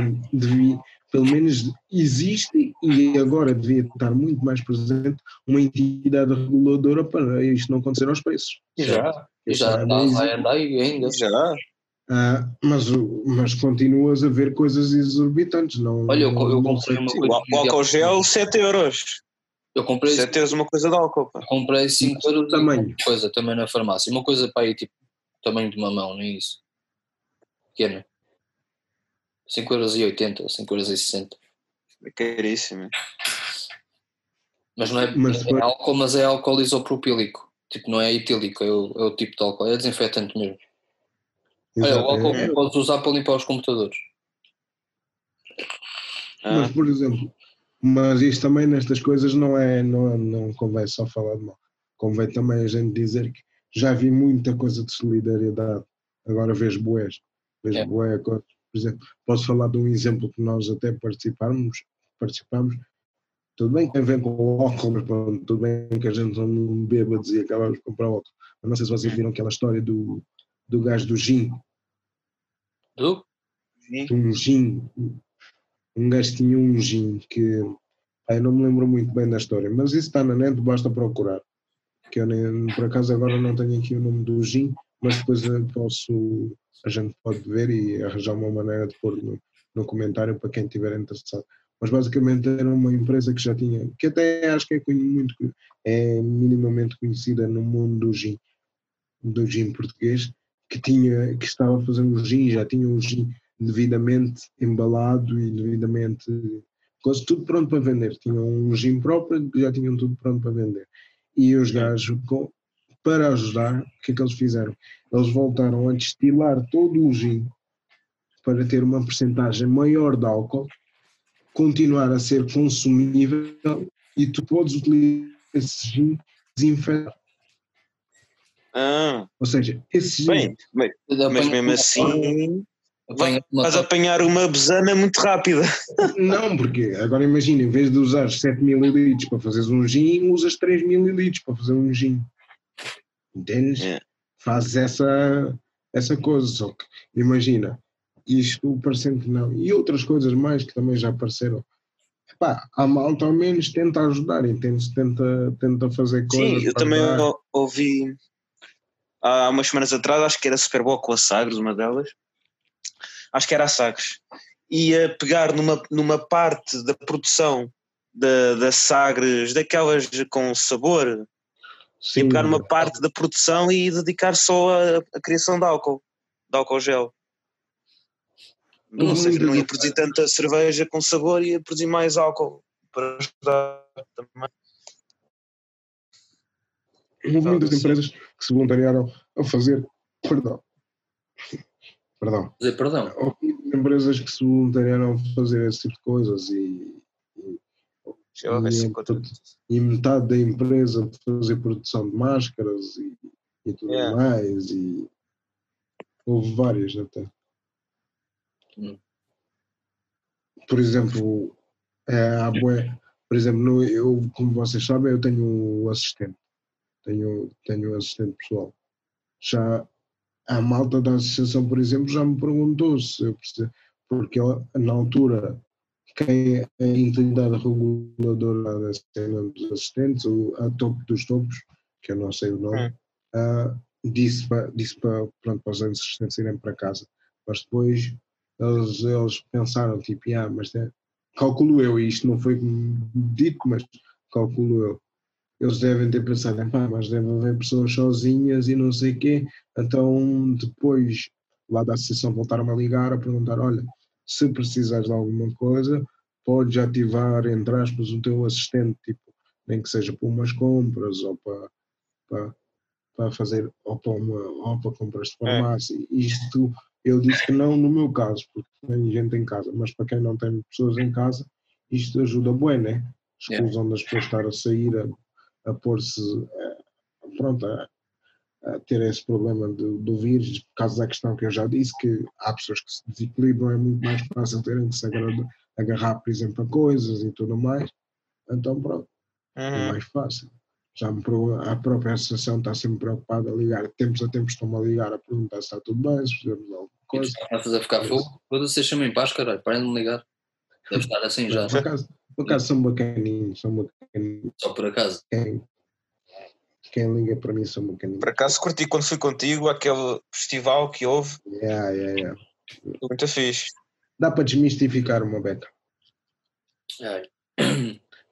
Speaker 4: Pelo menos existe e agora devia estar muito mais presente uma entidade reguladora para isto não acontecer aos preços.
Speaker 1: Já, já vai andar e ainda.
Speaker 3: Já.
Speaker 4: Ah, mas, mas continuas a ver coisas exorbitantes. Não,
Speaker 1: Olha, eu, eu comprei uma coisa.
Speaker 3: o álcool gel, 7 euros.
Speaker 1: Eu comprei,
Speaker 3: 7 euros uma coisa de álcool, pá.
Speaker 1: comprei 5 euros
Speaker 4: tamanho.
Speaker 1: coisa também na farmácia. Uma coisa para aí, tipo, tamanho de uma mão, não é isso? Pequena. 5 euros e 80, 5 euros e 60.
Speaker 3: É caríssimo.
Speaker 1: Mas não é,
Speaker 4: Mas
Speaker 1: é álcool, mas é álcool isopropílico. Tipo, não é etílico, é o, é o tipo de álcool. É desinfetante mesmo.
Speaker 4: Exato,
Speaker 1: o álcool
Speaker 4: é-
Speaker 1: que podes usar para limpar os computadores.
Speaker 3: Ah,
Speaker 4: Mas, por exemplo, mas isto também nestas coisas não é, não, não convém só falar de mal. Convém também a gente dizer que já vi muita coisa de solidariedade. Agora vejo boés. Vejo
Speaker 1: É.
Speaker 4: boé, por exemplo, posso falar de um exemplo que nós até participamos, participamos. Tudo bem que tem a ver com o álcool, mas pronto, tudo bem que a gente não bêbados e acabamos de comprar álcool. Mas não sei se vocês viram aquela história do, do gajo do gin,
Speaker 1: Do?
Speaker 3: sim.
Speaker 4: um gin, um gajo tinha um gin que pá, eu não me lembro muito bem da história, mas isso está na net, basta procurar. Que eu nem, por acaso agora não tenho aqui o nome do gin, mas depois posso, a gente pode ver e arranjar uma maneira de pôr no, no comentário para quem estiver interessado. Mas basicamente era uma empresa que já tinha, que até acho que é muito, é minimamente conhecida no mundo do gin, do gin português, que tinha, que estava a fazer um gin, já tinha um gin devidamente embalado e devidamente coisa, tudo pronto para vender. Tinham um gin próprio, já tinham tudo pronto para vender. E os gajos, para ajudar, o que é que eles fizeram? Eles voltaram a destilar todo o gin para ter uma percentagem maior de álcool, continuar a ser consumível e tu podes utilizar esse gin desinfetado.
Speaker 3: Ah,
Speaker 4: Ou seja, esse gin
Speaker 3: bem, bem, mas mesmo assim
Speaker 1: uma
Speaker 3: vais apanhar uma besana muito rápida.
Speaker 4: Não, porque agora imagina, em vez de usar 7 ml para fazeres um gin, usas 3 ml para fazer um gin. Entendes?
Speaker 3: É.
Speaker 4: Fazes essa, essa coisa, só que imagina, isto parecendo que não, e outras coisas mais que também já apareceram. Epá, a malta ao menos tenta ajudar, entendes? Tenta, tenta fazer coisas.
Speaker 3: Sim, eu também ouvi há umas semanas atrás, acho que era Super Bowl com a Sagres, uma delas. Acho que era a Sagres. Ia pegar numa, numa parte da produção da, da Sagres, daquelas com sabor, E pegar uma parte da produção e dedicar só a criação de álcool, de álcool gel. Não,
Speaker 4: Não,
Speaker 3: sei,
Speaker 4: não
Speaker 3: não ia produzir tanta cerveja com sabor, ia produzir mais álcool para ajudar também.
Speaker 4: Houve muitas
Speaker 3: Sim.
Speaker 4: empresas que se voluntariaram a fazer. Perdão. Perdão.
Speaker 1: Dizer perdão.
Speaker 4: Houve muitas empresas que se voluntariaram a fazer esse tipo de coisas e,
Speaker 3: Já vai ser
Speaker 4: E,
Speaker 3: contra-
Speaker 4: e metade da empresa de fazer produção de máscaras e, e tudo
Speaker 3: Yeah.
Speaker 4: mais. E houve várias até.
Speaker 1: Hum.
Speaker 4: Por exemplo, é, há bué- por exemplo, no- eu, como vocês sabem, eu tenho um assistente. Tenho, tenho um assistente pessoal. Já a malta da associação, por exemplo, já me perguntou se eu perce- porque ela, na altura quem é a entidade reguladora da cena dos assistentes, a topo dos topos, que eu não sei o nome, ah, disse para disse para, pronto, para os assistentes irem para casa. Mas depois eles, eles pensaram, tipo, ah, mas é, calculo eu, e isto não foi dito, mas calculo eu. Eles devem ter pensado, pá, mas deve haver pessoas sozinhas e não sei o quê. Então depois lá da associação voltaram a ligar a perguntar, olha, se precisares de alguma coisa, podes ativar, entre aspas, o teu assistente, tipo, nem que seja para umas compras ou para, para, para fazer, ou para, uma, ou para compras de
Speaker 3: É.
Speaker 4: farmácia. Isto, eu disse que não no meu caso, porque tem gente em casa, mas para quem não tem pessoas em casa, isto ajuda bem, né? Exclusão das pessoas estar a sair, a, a pôr-se, eh, pronto, a ter esse problema do, do vírus, por causa da questão que eu já disse, que há pessoas que se desequilibram, é muito mais fácil terem que se agarrar, agarrar, por exemplo, a coisas e tudo mais. Então, pronto, é
Speaker 3: Uhum.
Speaker 4: mais fácil. Já a própria associação está sempre preocupada a ligar, de tempos a tempos estão-me a ligar a perguntar se está tudo bem, se fizemos alguma coisa.
Speaker 1: estás a fazer ficar fogo? Foda-se, vocês chamem paz, caralho. Parem de me ligar. Deve estar assim já,
Speaker 4: Por acaso, por acaso são bacaninhos, são bacaninhos.
Speaker 1: só por acaso.
Speaker 4: Quem, quem liga para mim são bacaninhos.
Speaker 3: Por acaso curti quando fui contigo aquele festival que houve,
Speaker 4: Yeah, yeah, yeah.
Speaker 3: muito fixe.
Speaker 4: Dá para desmistificar uma beca.
Speaker 1: Ai.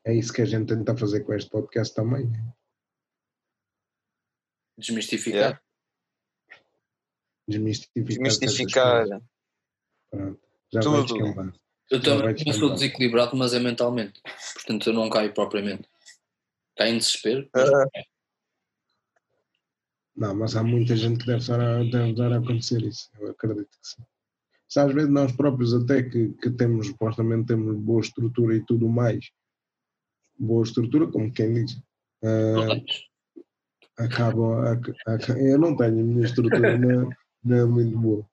Speaker 4: É isso que a gente tenta fazer com este podcast também.
Speaker 1: Desmistificar.
Speaker 3: Yeah.
Speaker 4: Desmistificar.
Speaker 3: Desmistificar.
Speaker 4: Pronto. Já vai
Speaker 3: Tudo.
Speaker 1: Eu
Speaker 4: Não
Speaker 1: também eu sou desequilibrado, mas é mentalmente. Portanto, eu não caio propriamente. Caio em desespero.
Speaker 3: Ah,
Speaker 4: Não, mas há muita gente que deve estar a, deve estar a acontecer isso. Eu acredito que sim. Se às vezes nós próprios até que, que temos, supostamente temos boa estrutura e tudo mais, boa estrutura, como quem diz,
Speaker 1: Não
Speaker 4: ah,
Speaker 1: tens.
Speaker 4: acabam, ac- ac- eu não tenho, a minha estrutura não, não é muito boa.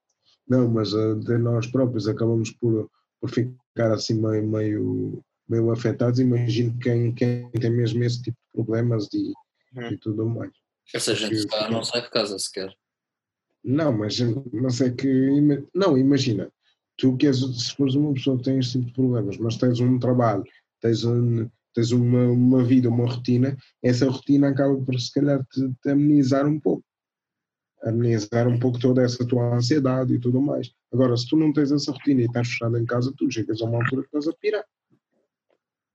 Speaker 4: Não, mas ah, de nós próprios acabamos por, por ficar assim meio, meio, meio afetados. Imagino quem, quem tem mesmo esse tipo de problemas e,
Speaker 3: Uhum.
Speaker 4: e tudo mais.
Speaker 1: Essa gente calhar não sai de casa sequer.
Speaker 4: Não, mas, mas é que. Não, imagina, tu que és, se fores uma pessoa que tem este tipo de problemas, mas tens um trabalho, tens, um, tens uma, uma vida, uma rotina, essa rotina acaba por se calhar te, te amenizar um pouco. Amenizar um pouco toda essa tua ansiedade e tudo mais. Agora, se tu não tens essa rotina e estás fechado em casa, tu chegas a uma altura que estás a pirar.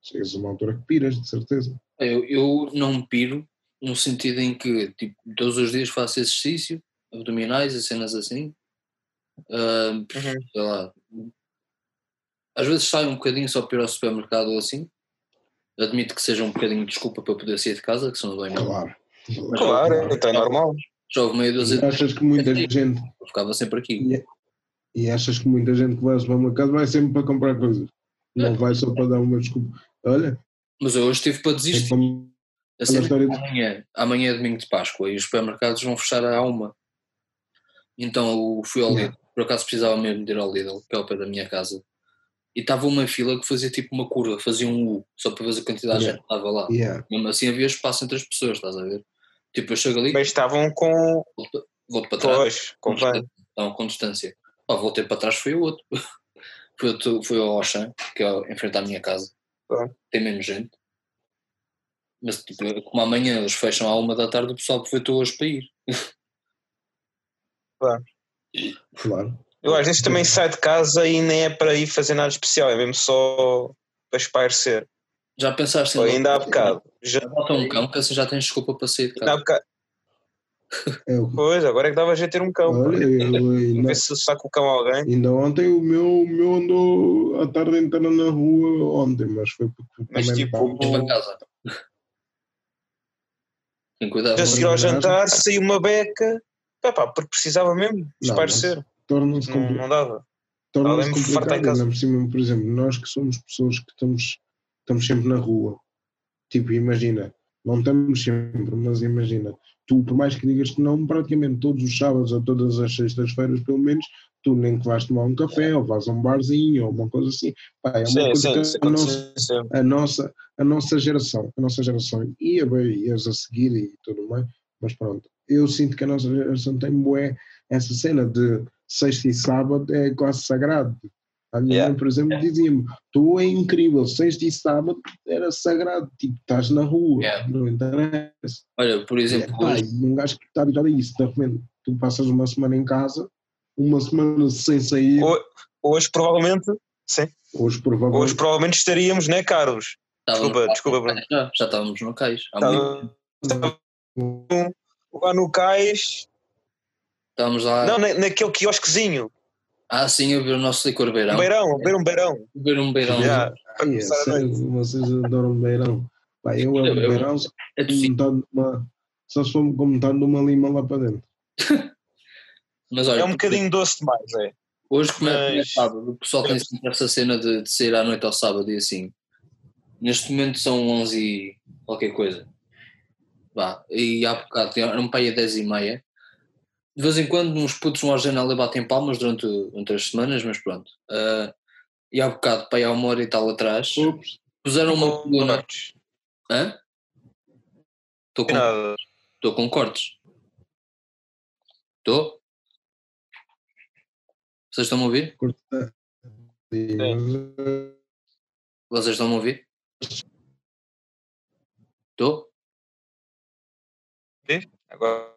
Speaker 4: Chegas a uma altura que piras, de certeza.
Speaker 1: Eu, eu não piro no sentido em que tipo, todos os dias faço exercício, abdominais e cenas assim. Ah,
Speaker 3: Uhum.
Speaker 1: sei lá. Às vezes saio um bocadinho só para ir ao supermercado ou assim. Admito que seja um bocadinho de desculpa para poder sair de casa, que se não dói nada.
Speaker 4: Claro.
Speaker 3: Claro, então é normal.
Speaker 1: Jogo
Speaker 4: E
Speaker 1: de
Speaker 4: achas que muita gente
Speaker 1: eu ficava sempre aqui.
Speaker 4: E, e achas que muita gente que vai ao supermercado vai sempre para comprar coisas. Não vai só para dar uma desculpa. Olha,
Speaker 1: Mas eu hoje tive para
Speaker 4: é
Speaker 1: desistir.
Speaker 4: como
Speaker 1: A cena é
Speaker 4: de-
Speaker 1: amanhã, amanhã é domingo de Páscoa e os supermercados vão fechar à uma. Então eu fui ao
Speaker 4: Yeah.
Speaker 1: Lidl, por acaso precisava mesmo de ir ao Lidl, que é ao pé da minha casa. E estava uma fila que fazia tipo uma curva, fazia um U, só para ver a quantidade de
Speaker 4: Yeah.
Speaker 1: gente que estava lá.
Speaker 4: Yeah.
Speaker 1: Mesmo assim havia espaço entre as pessoas, estás a ver? Tipo, eu chego ali,
Speaker 3: Mas estavam com.
Speaker 1: volto, volto para trás,
Speaker 3: Pois,
Speaker 1: com estavam com distância. Pá, voltei para trás, foi o outro. foi, outro- foi ao Auchan, que é em frente à minha casa.
Speaker 3: Ah.
Speaker 1: Tem menos gente. Mas tipo, como amanhã eles fecham à uma da tarde, o pessoal aproveitou hoje para ir.
Speaker 4: Claro.
Speaker 3: Eu às vezes também saio de casa e nem é para ir fazer nada especial, é mesmo só para espairecer.
Speaker 1: Já pensaste em
Speaker 3: ainda há bocado. Já,
Speaker 1: Bota um cão, que assim já tens desculpa para sair de
Speaker 3: ainda há
Speaker 1: casa.
Speaker 3: bocado.
Speaker 4: É, o-
Speaker 3: Pois, agora é que dava a ter um cão.
Speaker 4: olha, eu ainda,
Speaker 3: ver se saco o cão a alguém.
Speaker 4: ainda ontem o meu, o meu andou a tarde inteira na rua ontem, mas foi porque
Speaker 3: Mas,
Speaker 4: também
Speaker 3: tipo,
Speaker 1: para casa.
Speaker 3: A seguir ao jantar saiu uma beca. Pá, pá, porque precisava mesmo espairecer.
Speaker 4: torna-se
Speaker 3: Não, não dava.
Speaker 4: torna-se complicado,
Speaker 3: casa.
Speaker 4: ainda por cima, por exemplo, nós que somos pessoas que estamos, estamos sempre na rua, tipo, imagina, não estamos sempre, mas imagina, tu, por mais que digas que não, praticamente todos os sábados ou todas as sextas-feiras, pelo menos, tu nem que vais tomar um café ou vais a um barzinho ou uma coisa assim, pá, é uma
Speaker 3: Sim,
Speaker 4: coisa
Speaker 3: sim,
Speaker 4: que
Speaker 3: isso
Speaker 4: a nossa, a nossa, a nossa geração, a nossa geração ia bem, ias a seguir e tudo mais, mas pronto, eu sinto que a nossa geração tem bué essa cena de sexta e sábado é quase sagrado. A minha
Speaker 3: Yeah.
Speaker 4: mãe, por exemplo, dizia-me, tu é incrível, sexta e sábado era sagrado, tipo, estás na rua,
Speaker 1: Yeah.
Speaker 4: não interessa.
Speaker 1: Olha, por exemplo,
Speaker 4: Pá,
Speaker 1: hoje,
Speaker 4: e um gajo que está habituado a isso, de repente, tu passas uma semana em casa, uma semana sem sair,
Speaker 3: Ho- Hoje, provavelmente, sim,
Speaker 4: hoje provavelmente
Speaker 3: hoje provavelmente estaríamos, né, Carlos?
Speaker 1: estávamos
Speaker 3: Desculpa,
Speaker 1: no-
Speaker 3: desculpa, Bruno.
Speaker 1: Já, já estávamos no cais. Há muito-
Speaker 3: Estava- estava lá no cais.
Speaker 1: Estávamos lá.
Speaker 3: Não, na- naquele quiosquezinho.
Speaker 1: Ah, sim, a ver o nosso licor beirão.
Speaker 3: Um beirão, beber um beirão.
Speaker 1: Ver um beirão.
Speaker 4: Ai, é sério,
Speaker 3: noite.
Speaker 4: vocês adoram beirão. Pá, eu amo
Speaker 1: Eu- eu-
Speaker 4: beirão,
Speaker 1: É
Speaker 4: só se for com metade de uma lima lá para dentro.
Speaker 1: Mas olha,
Speaker 3: É um bocadinho doce demais, é.
Speaker 1: hoje como é, é
Speaker 3: mas-
Speaker 1: sábado, o pessoal tem sempre essa cena de, de sair à noite ao sábado e assim. Neste momento são 11 e qualquer coisa. Vá, e há bocado, era um pai a 10 e meia. De vez em quando uns putos vão à janela e batem palmas durante, durante as semanas, mas pronto. Ah, e há bocado, pai há uma hora e tal atrás,
Speaker 4: Ups,
Speaker 1: puseram uma coluna. Hã? Estou com, estou com cortes. Estou? Vocês estão a ouvir?
Speaker 4: corta. Eh,
Speaker 1: Vocês estão a ouvir? Estou?
Speaker 3: Agora.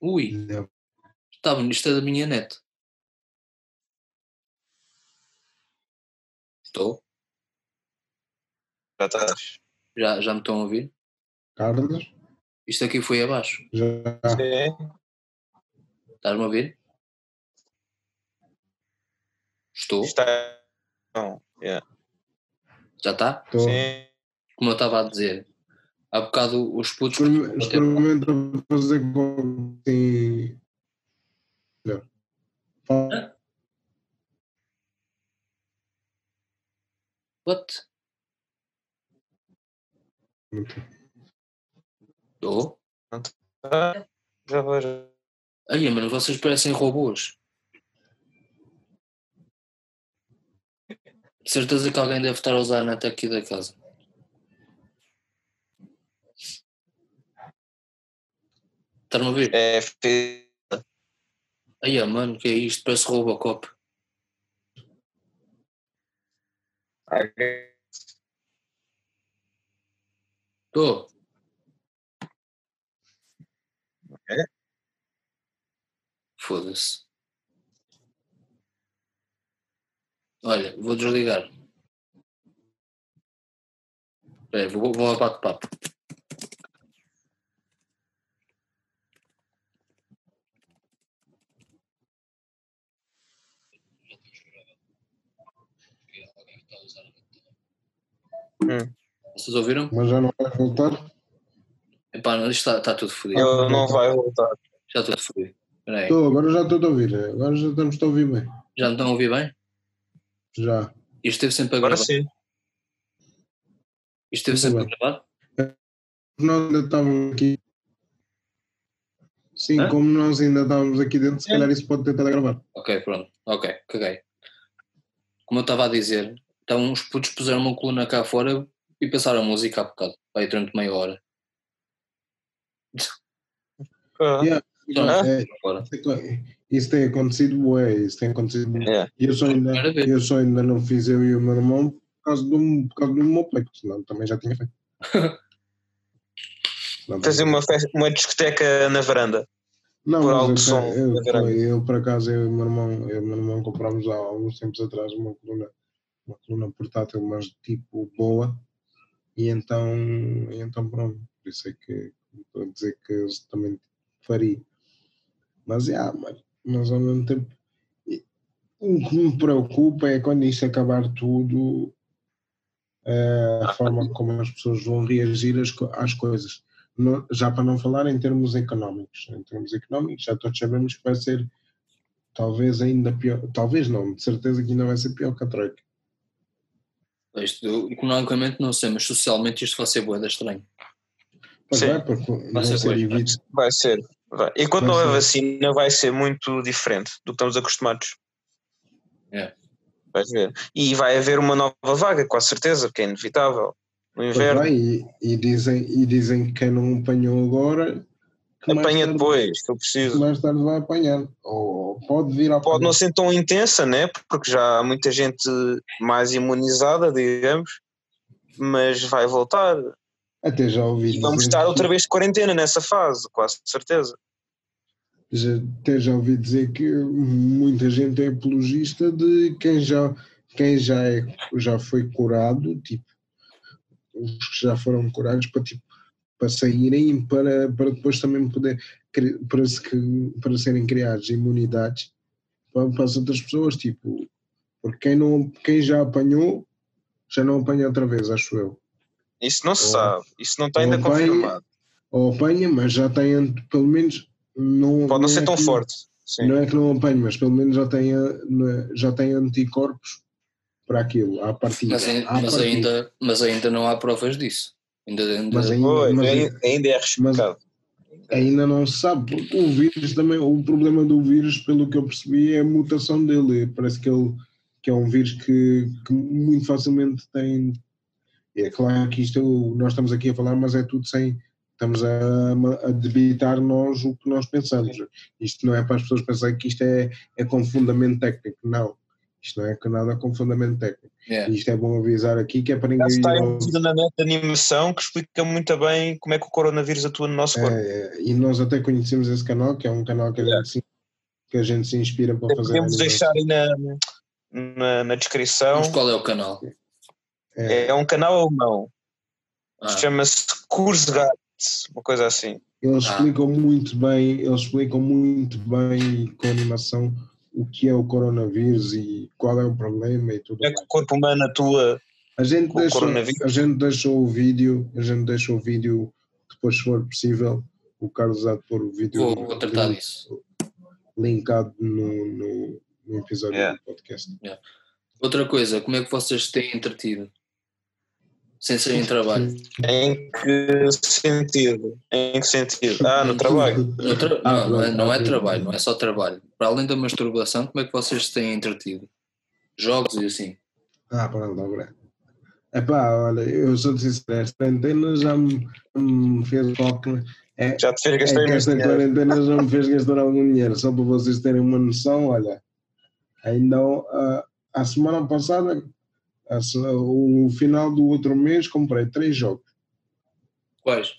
Speaker 1: Ui, estava nisto é da minha net. Estou?
Speaker 3: Já estás.
Speaker 1: Já, já me estão a ouvir?
Speaker 4: Carlos,
Speaker 1: Isto aqui foi abaixo.
Speaker 4: já
Speaker 3: Sim.
Speaker 1: Estás-me a ouvir? Estou?
Speaker 3: Está. Não. Yeah.
Speaker 1: Já está?
Speaker 4: estou.
Speaker 3: Sim.
Speaker 1: Como eu estava a dizer, há bocado os putos.
Speaker 4: Experim- Experimenta fazer com assim. Olha. Fala.
Speaker 1: What? Estou?
Speaker 3: Ah, Já vejo.
Speaker 1: Ai, mano, vocês parecem robôs. De certeza que alguém deve estar a usar a net aqui da casa. Estás-me a ouvir?
Speaker 3: É. fi-
Speaker 1: Ai, mano, que é isto? Parece Robocop. Estou.
Speaker 3: É?
Speaker 1: Foda-se. Olha, vou desligar. Espera aí, vou, vou ao bate-papo.
Speaker 3: Hum.
Speaker 1: Vocês ouviram?
Speaker 4: Mas já não vai voltar?
Speaker 1: Epá, não, isto está, está tudo fodido.
Speaker 3: Ele não vai voltar.
Speaker 1: Já está tudo fodido.
Speaker 4: Estou, agora já estou a ouvir. Agora já estamos a ouvir bem.
Speaker 1: Já me estão a ouvir bem?
Speaker 4: Já.
Speaker 1: Isto esteve sempre a
Speaker 3: Agora
Speaker 1: gravar.
Speaker 3: sim.
Speaker 1: Isto esteve
Speaker 4: Muito
Speaker 1: sempre a
Speaker 4: bem.
Speaker 1: gravar?
Speaker 4: Nós ainda estávamos aqui. Sim,
Speaker 1: Hã?
Speaker 4: como nós ainda estávamos aqui dentro, se calhar isso pode tentar gravar.
Speaker 1: Ok, pronto. Ok, caguei. Como eu estava a dizer, então os putos puseram uma coluna cá fora e pensaram a música há bocado. Vai durante meia hora.
Speaker 3: Ah,
Speaker 4: Yeah.
Speaker 1: Então,
Speaker 3: Ah?
Speaker 4: É. isso tem acontecido, bué, isso tem acontecido. bué. E eu só, ainda, eu só ainda não fiz eu e o meu irmão por causa do, por causa do meu pai, porque senão também já tinha feito.
Speaker 3: Fazer uma, festa, uma discoteca na varanda.
Speaker 4: Não,
Speaker 3: por
Speaker 4: eu,
Speaker 3: som
Speaker 4: eu,
Speaker 3: varanda.
Speaker 4: eu, por acaso, eu e o meu irmão, eu e o meu irmão comprámos há alguns tempos atrás uma coluna, uma coluna portátil, mas tipo boa, E então, e então pronto, por isso é que estou a dizer que eu também faria. Mas, yeah, mas, mas ao mesmo tempo, o que me preocupa é quando isto acabar tudo, a forma como as pessoas vão reagir às, às coisas. Não- já para não falar em termos económicos. Em termos económicos, já todos sabemos que vai ser talvez ainda pior. Talvez não, de certeza que ainda vai ser pior que a Troika.
Speaker 1: Isto, economicamente não sei, mas socialmente isto vai ser boeda estranho.
Speaker 4: Pois
Speaker 3: Sim.
Speaker 4: vai, porque vão
Speaker 1: ser
Speaker 4: ser.
Speaker 3: Vai ser. Enquanto
Speaker 4: Vai
Speaker 3: não houver
Speaker 4: ser.
Speaker 3: vacina, vai ser muito diferente do que estamos acostumados.
Speaker 1: É.
Speaker 3: Vais ver. E vai haver uma nova vaga, com a certeza, que é inevitável. No inverno.
Speaker 4: vai, e, e dizem, e dizem que quem não apanhou agora
Speaker 3: Apanha
Speaker 4: tarde-
Speaker 3: depois, se eu preciso.
Speaker 4: mais tarde vai apanhar. Ou pode vir a
Speaker 3: Pode não ser tão intensa, né? Porque já há muita gente mais imunizada, digamos, mas vai voltar.
Speaker 4: Até já ouvi
Speaker 3: E vamos
Speaker 4: dizer
Speaker 3: estar outra vez de quarentena nessa fase, quase certeza.
Speaker 4: já, até já ouvi dizer que muita gente é apologista de quem já, quem já, é, já foi curado, tipo, os que já foram curados para, tipo, para saírem para, para depois também poder para, se, para serem criados imunidades para, para as outras pessoas, tipo, porque quem, não, quem já apanhou já não apanha outra vez, acho eu.
Speaker 3: Isso não se
Speaker 4: Ou-
Speaker 3: sabe, isso não está ainda
Speaker 4: apanha,
Speaker 3: confirmado.
Speaker 4: Ou apanha, mas já tem, pelo menos, não,
Speaker 3: Pode não ser
Speaker 4: é
Speaker 3: tão
Speaker 4: que-
Speaker 3: forte. Sim.
Speaker 4: Não é que não apanhe, mas pelo menos já tem, não é- já tem anticorpos para aquilo, à partida.
Speaker 1: Mas, ai-
Speaker 4: à
Speaker 1: mas
Speaker 4: partida.
Speaker 1: ainda, mas ainda não há provas disso. Ainda, ainda
Speaker 4: Mas ainda, mas
Speaker 3: ainda, ainda é arriscado.
Speaker 4: ainda não se sabe, porque o vírus também, o problema do vírus, pelo que eu percebi, é a mutação dele. Parece que ele que é um vírus que, que muito facilmente tem. É claro que isto nós estamos aqui a falar, mas é tudo sem. Estamos a, a debitar nós o que nós pensamos. Isto não é para as pessoas pensarem que isto é, é com fundamento técnico. Não. Isto não é nada com fundamento técnico.
Speaker 1: Yeah.
Speaker 4: Isto é bom avisar aqui que é para ninguém.
Speaker 3: está em um net de animação que explica muito bem como é que o coronavírus atua no nosso corpo.
Speaker 4: É, é, e nós até conhecemos esse canal, que é um canal que a, gente, se, que a gente se inspira para fazer.
Speaker 3: Podemos
Speaker 4: animação.
Speaker 3: deixar aí na, na, na descrição.
Speaker 1: Mas qual é o canal?
Speaker 4: É,
Speaker 3: É um canal alemão.
Speaker 1: Ah,
Speaker 3: Chama-se Kurzgat, uma coisa assim.
Speaker 4: eles
Speaker 1: Ah.
Speaker 4: explicam muito bem, eles explicam muito bem com animação o que é o coronavírus e qual é o problema e tudo
Speaker 3: é que o corpo humano atua.
Speaker 4: A gente,
Speaker 3: com o
Speaker 4: deixa,
Speaker 3: coronavírus?
Speaker 4: a gente deixou o vídeo, a gente deixou o vídeo, depois se for possível, o Carlos há de pôr o vídeo
Speaker 1: vou, vou tratar
Speaker 4: link-
Speaker 1: disso.
Speaker 4: linkado no, no, no episódio
Speaker 3: Yeah.
Speaker 4: do podcast.
Speaker 1: Outra coisa, como é que vocês têm entretido? Sem ser em trabalho.
Speaker 3: Em que sentido? Em que sentido? Ah, no trabalho.
Speaker 1: No tra-
Speaker 4: Ah,
Speaker 1: não, não é, não é trabalho, não é só trabalho. Para além da masturbação, como é que vocês têm entretido? Jogos e assim.
Speaker 4: Ah, pronto, dobra. Epá, olha, eu sou sincero, esta quarentena já me, me fez foco. É,
Speaker 3: Já te fez
Speaker 4: é
Speaker 3: gastar
Speaker 4: que
Speaker 3: imenso
Speaker 4: esta
Speaker 3: dinheiro.
Speaker 4: quarentena já me fez gastar algum dinheiro, só para vocês terem uma noção, olha, ainda ah, a semana passada, o final do outro mês, comprei três jogos.
Speaker 1: Quais?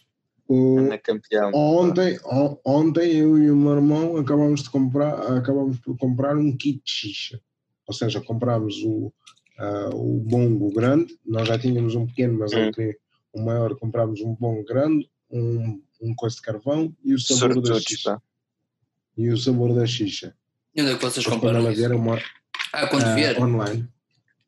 Speaker 4: O,
Speaker 3: Ana campeão.
Speaker 4: ontem, on- ontem eu e o meu irmão acabamos de comprar, acabamos por comprar um kit xixa. Ou seja, comprámos o, ah, o bongo grande, nós já tínhamos um pequeno, mas ele
Speaker 3: Hum.
Speaker 4: queria um maior, comprámos um bongo grande, um, um coisa de carvão e o sabor da xixa.
Speaker 3: pá.
Speaker 4: E o sabor da xixa.
Speaker 1: E onde é que vocês
Speaker 4: quando
Speaker 1: compraram
Speaker 4: ela
Speaker 1: isso?
Speaker 4: vier, uma,
Speaker 1: Ah, quando
Speaker 4: ah,
Speaker 1: vier?
Speaker 4: online.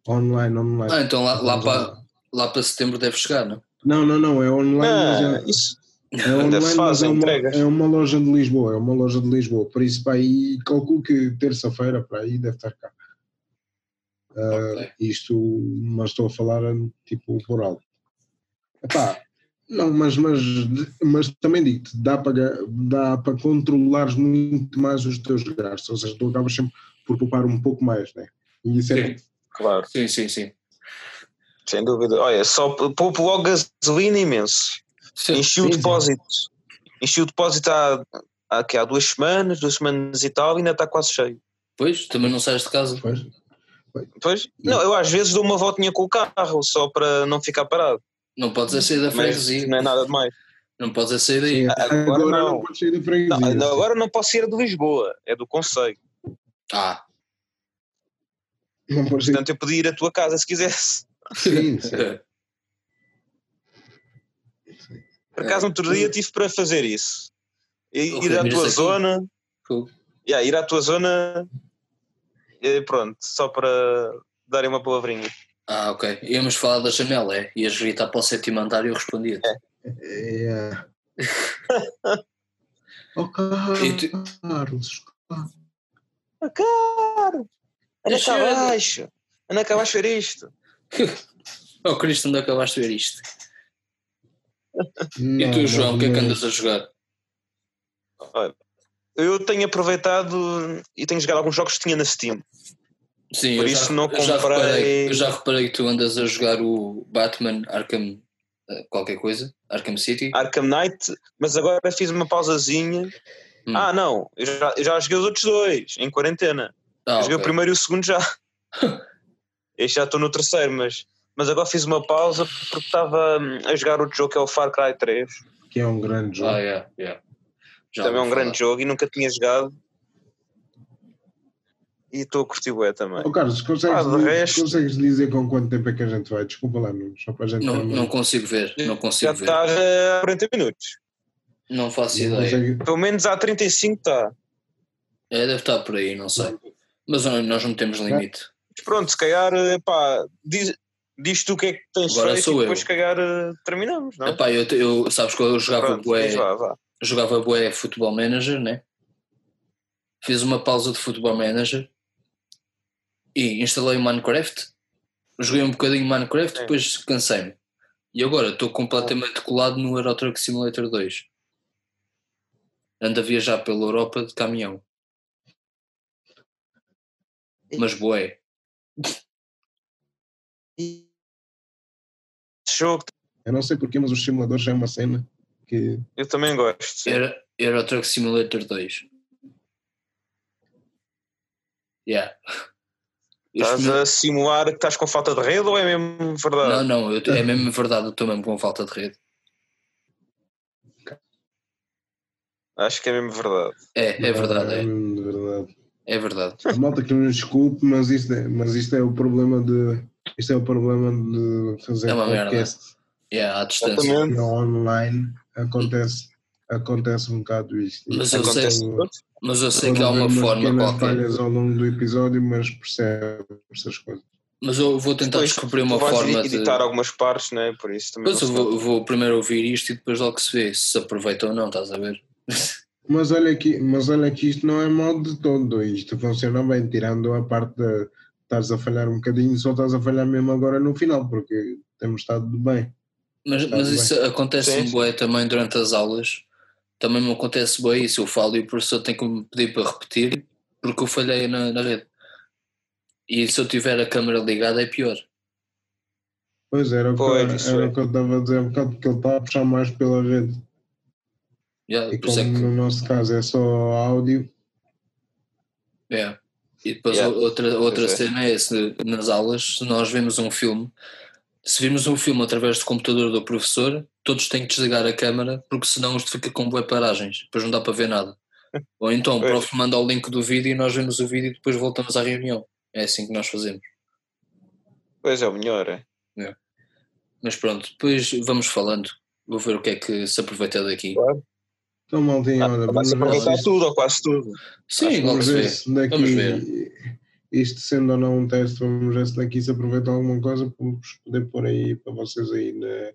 Speaker 4: Online, online.
Speaker 1: Ah, então lá, lá, para, lá para setembro deve chegar, não?
Speaker 4: Não, não, não, é online, mas
Speaker 3: Não,
Speaker 4: é,
Speaker 3: isso
Speaker 4: É online, mas
Speaker 3: fazem
Speaker 4: é uma,
Speaker 3: entregas.
Speaker 4: é uma loja de Lisboa, é uma loja de Lisboa, por isso para aí, calculo que terça-feira para aí deve estar cá. Ah,
Speaker 1: Ok.
Speaker 4: Isto, mas estou a falar tipo por alto. Epá, não, mas, mas, mas também digo-te, dá para, dá para controlares muito mais os teus gastos, ou seja, tu acabas sempre por poupar um pouco mais, né? E isso é,
Speaker 3: Claro,
Speaker 1: sim, sim. sim.
Speaker 3: sem dúvida. Olha, só poupo logo gasolina imenso.
Speaker 1: Sim.
Speaker 3: Enchi o
Speaker 4: sim, sim.
Speaker 3: depósito. Enchi o depósito há, há, aqui, há duas semanas, duas semanas e tal, e ainda está quase cheio.
Speaker 1: Pois, também não sais de casa.
Speaker 4: pois,
Speaker 3: Pois, não, eu às vezes dou uma voltinha com o carro, só para não ficar parado.
Speaker 1: Não podes é sair da freguesia.
Speaker 3: não é nada demais.
Speaker 1: Não podes é sair daí.
Speaker 4: sim,
Speaker 3: agora
Speaker 4: agora,
Speaker 3: não.
Speaker 4: não pode sair da freguesia.
Speaker 3: Não, agora não posso ir de Lisboa, é do Conselho.
Speaker 1: Ah,
Speaker 4: Não.
Speaker 3: Portanto, eu podia ir à tua casa se quisesse.
Speaker 4: Sim, sim.
Speaker 3: Por acaso, no outro dia tive para fazer isso. Ir,
Speaker 1: Ok,
Speaker 3: ir à tua
Speaker 1: aqui-
Speaker 3: zona,
Speaker 1: Fogo.
Speaker 3: yeah, ir à tua zona, e pronto, só para darem uma palavrinha.
Speaker 1: Ah, ok. Íamos falar da janela, é? Ias gritar para o sétimo andar e eu respondia-te.
Speaker 4: É. oh,
Speaker 1: E tu-
Speaker 4: Carlos.
Speaker 3: Abaixo! Anda cá abaixo ver isto!
Speaker 1: Oh, Cristo, onde acabaste de ver isto? E tu, João, o que é que andas a jogar?
Speaker 3: Eu tenho aproveitado e tenho jogado alguns jogos que tinha na Steam.
Speaker 1: Sim,
Speaker 3: Por
Speaker 1: eu
Speaker 3: isso
Speaker 1: já,
Speaker 3: não
Speaker 1: eu já
Speaker 3: comprei-
Speaker 1: reparei, eu já reparei que tu andas a jogar o Batman Arkham eh, qualquer coisa, Arkham City.
Speaker 3: Arkham Knight, mas agora fiz uma pausazinha.
Speaker 1: Hum.
Speaker 3: Ah, não, eu já, eu já joguei os outros dois, em quarentena.
Speaker 1: Ah,
Speaker 3: eu joguei o
Speaker 1: ok.
Speaker 3: primeiro e o segundo já. este já estou no terceiro, mas, mas agora fiz uma pausa porque estava hum, a jogar outro jogo que é o Far Cry 3.
Speaker 4: Que é um grande jogo.
Speaker 1: Ah, yeah, yeah. Já
Speaker 3: também é um grande jogo e nunca tinha jogado. E estou a curtir bué também.
Speaker 4: Oh, Carlos, consegues,
Speaker 3: Ah,
Speaker 4: dizer,
Speaker 3: resto-
Speaker 4: consegues dizer com quanto tempo é que a gente vai? Desculpa lá, Nuno, só para a gente
Speaker 1: Não, não consigo ver, não
Speaker 3: Já
Speaker 1: consigo ver.
Speaker 3: está a 40 minutos.
Speaker 1: Não faço
Speaker 4: não
Speaker 1: ideia.
Speaker 4: consegue-
Speaker 3: Pelo menos há 35 está.
Speaker 1: É, deve estar por aí, não sei. Mas nós não temos limite.
Speaker 3: Mas pronto, se calhar, pá, diz, diz tu o que é que tens
Speaker 1: Agora
Speaker 3: feito e depois se calhar eh, terminamos, não?
Speaker 1: Epá, eu, eu, sabes que eu jogava
Speaker 3: Pronto,
Speaker 1: bué,
Speaker 3: lá, vá.
Speaker 1: jogava bué Futebol Manager, né? Fiz uma pausa de Futebol Manager e instalei o Minecraft. Joguei um bocadinho Minecraft, depois cansei-me. E agora estou completamente colado no Euro Truck Simulator 2. Ando a viajar pela Europa de caminhão. Mas
Speaker 3: jogo
Speaker 4: Eu não sei porquê, mas os simuladores é uma cena que
Speaker 3: eu também gosto. sim.
Speaker 1: Euro, Euro Truck Simulator 2. Yeah.
Speaker 3: Estás a simular que estás com falta de rede ou é mesmo verdade?
Speaker 1: Não, não, eu, é mesmo verdade, eu estou mesmo com falta de rede.
Speaker 3: Acho que é mesmo verdade.
Speaker 1: É, é verdade, é,
Speaker 4: de verdade.
Speaker 1: É verdade.
Speaker 4: A malta que nos desculpe, mas isto é, mas isto é o problema de isto é o problema de fazer
Speaker 1: É uma merda.
Speaker 4: podcast
Speaker 1: Yeah, à distância.
Speaker 4: Online acontece acontece um bocado isto.
Speaker 1: Mas eu sei-. Mas eu sei que há uma forma qualquer.
Speaker 4: falhas ao longo do episódio, mas percebe essas coisas.
Speaker 1: Mas eu vou tentar
Speaker 3: Depois
Speaker 1: descobrir uma forma de.
Speaker 3: editar algumas partes, né? Por isso também.
Speaker 1: Mas eu vou, vou primeiro ouvir isto e depois logo se vê se se aproveita ou não, estás a ver?
Speaker 4: Mas olha aqui, mas olha que isto não é mal de todo, isto funciona bem, tirando a parte de estás a falhar um bocadinho, só estás a falhar mesmo agora no final, porque temos estado bem.
Speaker 1: Mas, mas
Speaker 4: bem.
Speaker 1: isso acontece-me
Speaker 3: Sim.
Speaker 1: bué também durante as aulas. Também me acontece bué isso. Eu falo e o professor tem que me pedir para repetir porque eu falhei na, na rede. E se eu tiver a câmera ligada é pior.
Speaker 4: Pois era o que,
Speaker 3: Pois, isso
Speaker 4: era
Speaker 3: é.
Speaker 4: o que eu estava a dizer um bocado, porque ele está a puxar mais pela rede.
Speaker 1: Yeah,
Speaker 4: E
Speaker 1: isso é
Speaker 4: como
Speaker 1: que-
Speaker 4: no nosso caso é só áudio,
Speaker 1: É. E depois
Speaker 3: Yeah.
Speaker 1: outra, outra
Speaker 3: Pois é.
Speaker 1: cena é se nas aulas, se nós vemos um filme, se virmos um filme através do computador do professor, todos têm que desligar a câmara, porque senão isto fica com boas paragens, depois não dá para ver nada. Ou então o prof manda o link do vídeo e nós vemos o vídeo e depois voltamos à reunião. É assim que nós fazemos.
Speaker 3: Pois é, o melhor. É.
Speaker 1: Mas pronto, depois vamos falando. Vou ver o que é que se aproveita daqui.
Speaker 4: Então maltinha, olha,
Speaker 3: Vai-se
Speaker 4: vamos ver
Speaker 3: aproveitar tudo ou quase tudo.
Speaker 1: Sim,
Speaker 4: vamos ver se daqui,
Speaker 1: Vamos ver.
Speaker 4: isto sendo ou não um teste, vamos ver se daqui se aproveita alguma coisa para vos poder pôr aí para vocês aí na-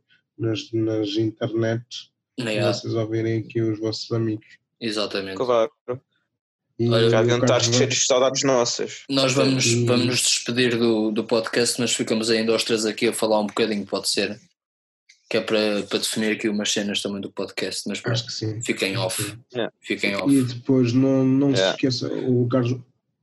Speaker 4: nas, nas internets,
Speaker 1: Nem há.
Speaker 4: vocês ouvirem aqui os vossos amigos.
Speaker 1: Exatamente.
Speaker 3: Claro.
Speaker 4: E
Speaker 1: Olha,
Speaker 3: Já
Speaker 4: vai-
Speaker 3: cheios de saudades nossas.
Speaker 1: Nós vamos, vamos nos despedir do, do podcast, mas ficamos ainda aos três aqui a falar um bocadinho, pode ser? Que é para, para definir aqui umas cenas também do podcast, mas
Speaker 4: Acho que sim.
Speaker 1: fiquem off.
Speaker 3: Yeah.
Speaker 1: Fiquem off.
Speaker 4: E depois não, não se
Speaker 3: Yeah.
Speaker 4: esqueça, o Carlos,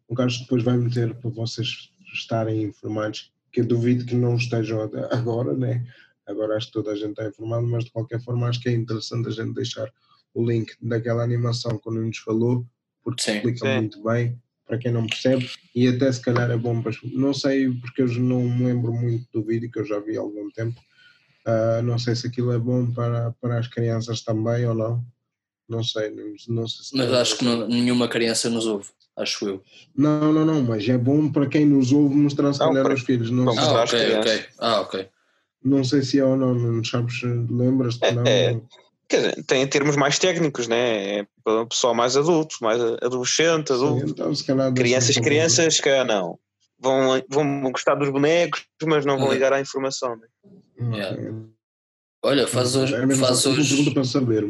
Speaker 4: o Carlos depois vai meter para vocês estarem informados, que eu duvido que não estejam agora, né? Agora acho que toda a gente está informado, mas de qualquer forma acho que é interessante a gente deixar o link daquela animação que o Nuno nos falou, porque
Speaker 1: Sim.
Speaker 4: explica
Speaker 3: Sim.
Speaker 4: muito bem para quem não percebe e até se calhar é bom para não sei porque eu não me lembro muito do vídeo que eu já vi há algum tempo Ah, não sei se aquilo é bom para, para as crianças também ou não não sei não, não sei se
Speaker 1: Mas acho que não- nenhuma criança nos ouve, acho eu.
Speaker 4: não, não, não, mas é bom para quem nos ouve mostrar se calhar
Speaker 3: para-
Speaker 4: aos filhos não, sei,
Speaker 1: Ah, ok, ok. Ah, ok.
Speaker 4: não sei se é ou não, não sabes, lembras-te
Speaker 3: É,
Speaker 4: não?
Speaker 3: é. Quer dizer, tem termos mais técnicos, né? É para o pessoal mais adulto, mais adolescente, adulto.
Speaker 4: Sim, então, se calhar deixa
Speaker 3: Crianças, crianças, que não. Vão, vão gostar dos bonecos, mas não vão
Speaker 1: Uhum.
Speaker 3: ligar à informação. Né?
Speaker 4: Hum,
Speaker 1: Yeah. Olha, faz hoje,
Speaker 4: É
Speaker 1: faz, hoje,
Speaker 4: para saber.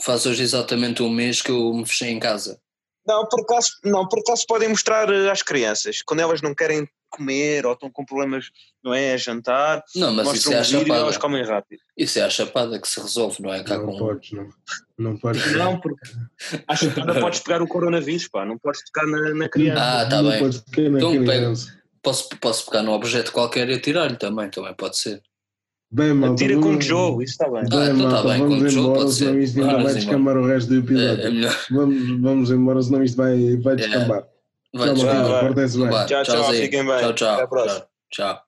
Speaker 1: faz hoje exatamente um mês que eu me fechei em casa.
Speaker 3: Não, por acaso, não, por acaso podem mostrar eh, às crianças, quando elas não querem comer ou estão com problemas, não é, a jantar,
Speaker 1: Não, mas isso
Speaker 3: mostram
Speaker 1: é a
Speaker 3: um vídeo e elas
Speaker 1: chapada.
Speaker 3: comem rápido.
Speaker 1: Isso é a chapada que se resolve, não é? Cá
Speaker 4: Não
Speaker 1: com...
Speaker 4: podes, não. Não podes.
Speaker 3: Não, porque acho que não podes pegar o coronavírus, pá, não podes tocar na, na criança.
Speaker 1: Ah, tá
Speaker 4: não
Speaker 1: bem.
Speaker 4: podes tocar na
Speaker 1: Então
Speaker 4: criança.
Speaker 1: Posso, posso pegar num objeto qualquer e atirar-lhe também, também pode ser.
Speaker 4: Bem, malta.
Speaker 3: Tira com
Speaker 4: vamos-
Speaker 3: tijolo, isso está bem.
Speaker 1: Ah,
Speaker 4: Bem,
Speaker 1: então tá
Speaker 4: malta,
Speaker 1: bem, com
Speaker 4: vamos
Speaker 1: tijolo
Speaker 4: embora,
Speaker 1: pode
Speaker 4: senão
Speaker 1: ser.
Speaker 4: isto ainda
Speaker 1: Vamos
Speaker 4: vai
Speaker 1: embora.
Speaker 4: descambar o resto do
Speaker 1: É,
Speaker 4: episódio.
Speaker 1: é melhor.
Speaker 4: Vamos, vamos embora, senão isto vai, vai
Speaker 1: É. Vai,
Speaker 4: Tchau,
Speaker 3: vai,
Speaker 4: malta,
Speaker 3: vai.
Speaker 4: portem-se bem.
Speaker 1: Vai,
Speaker 3: Tchau, tchau,
Speaker 1: tchauzinho.
Speaker 3: fiquem bem.
Speaker 1: Tchau, tchau.
Speaker 3: Até a próxima.
Speaker 1: Tchau. tchau.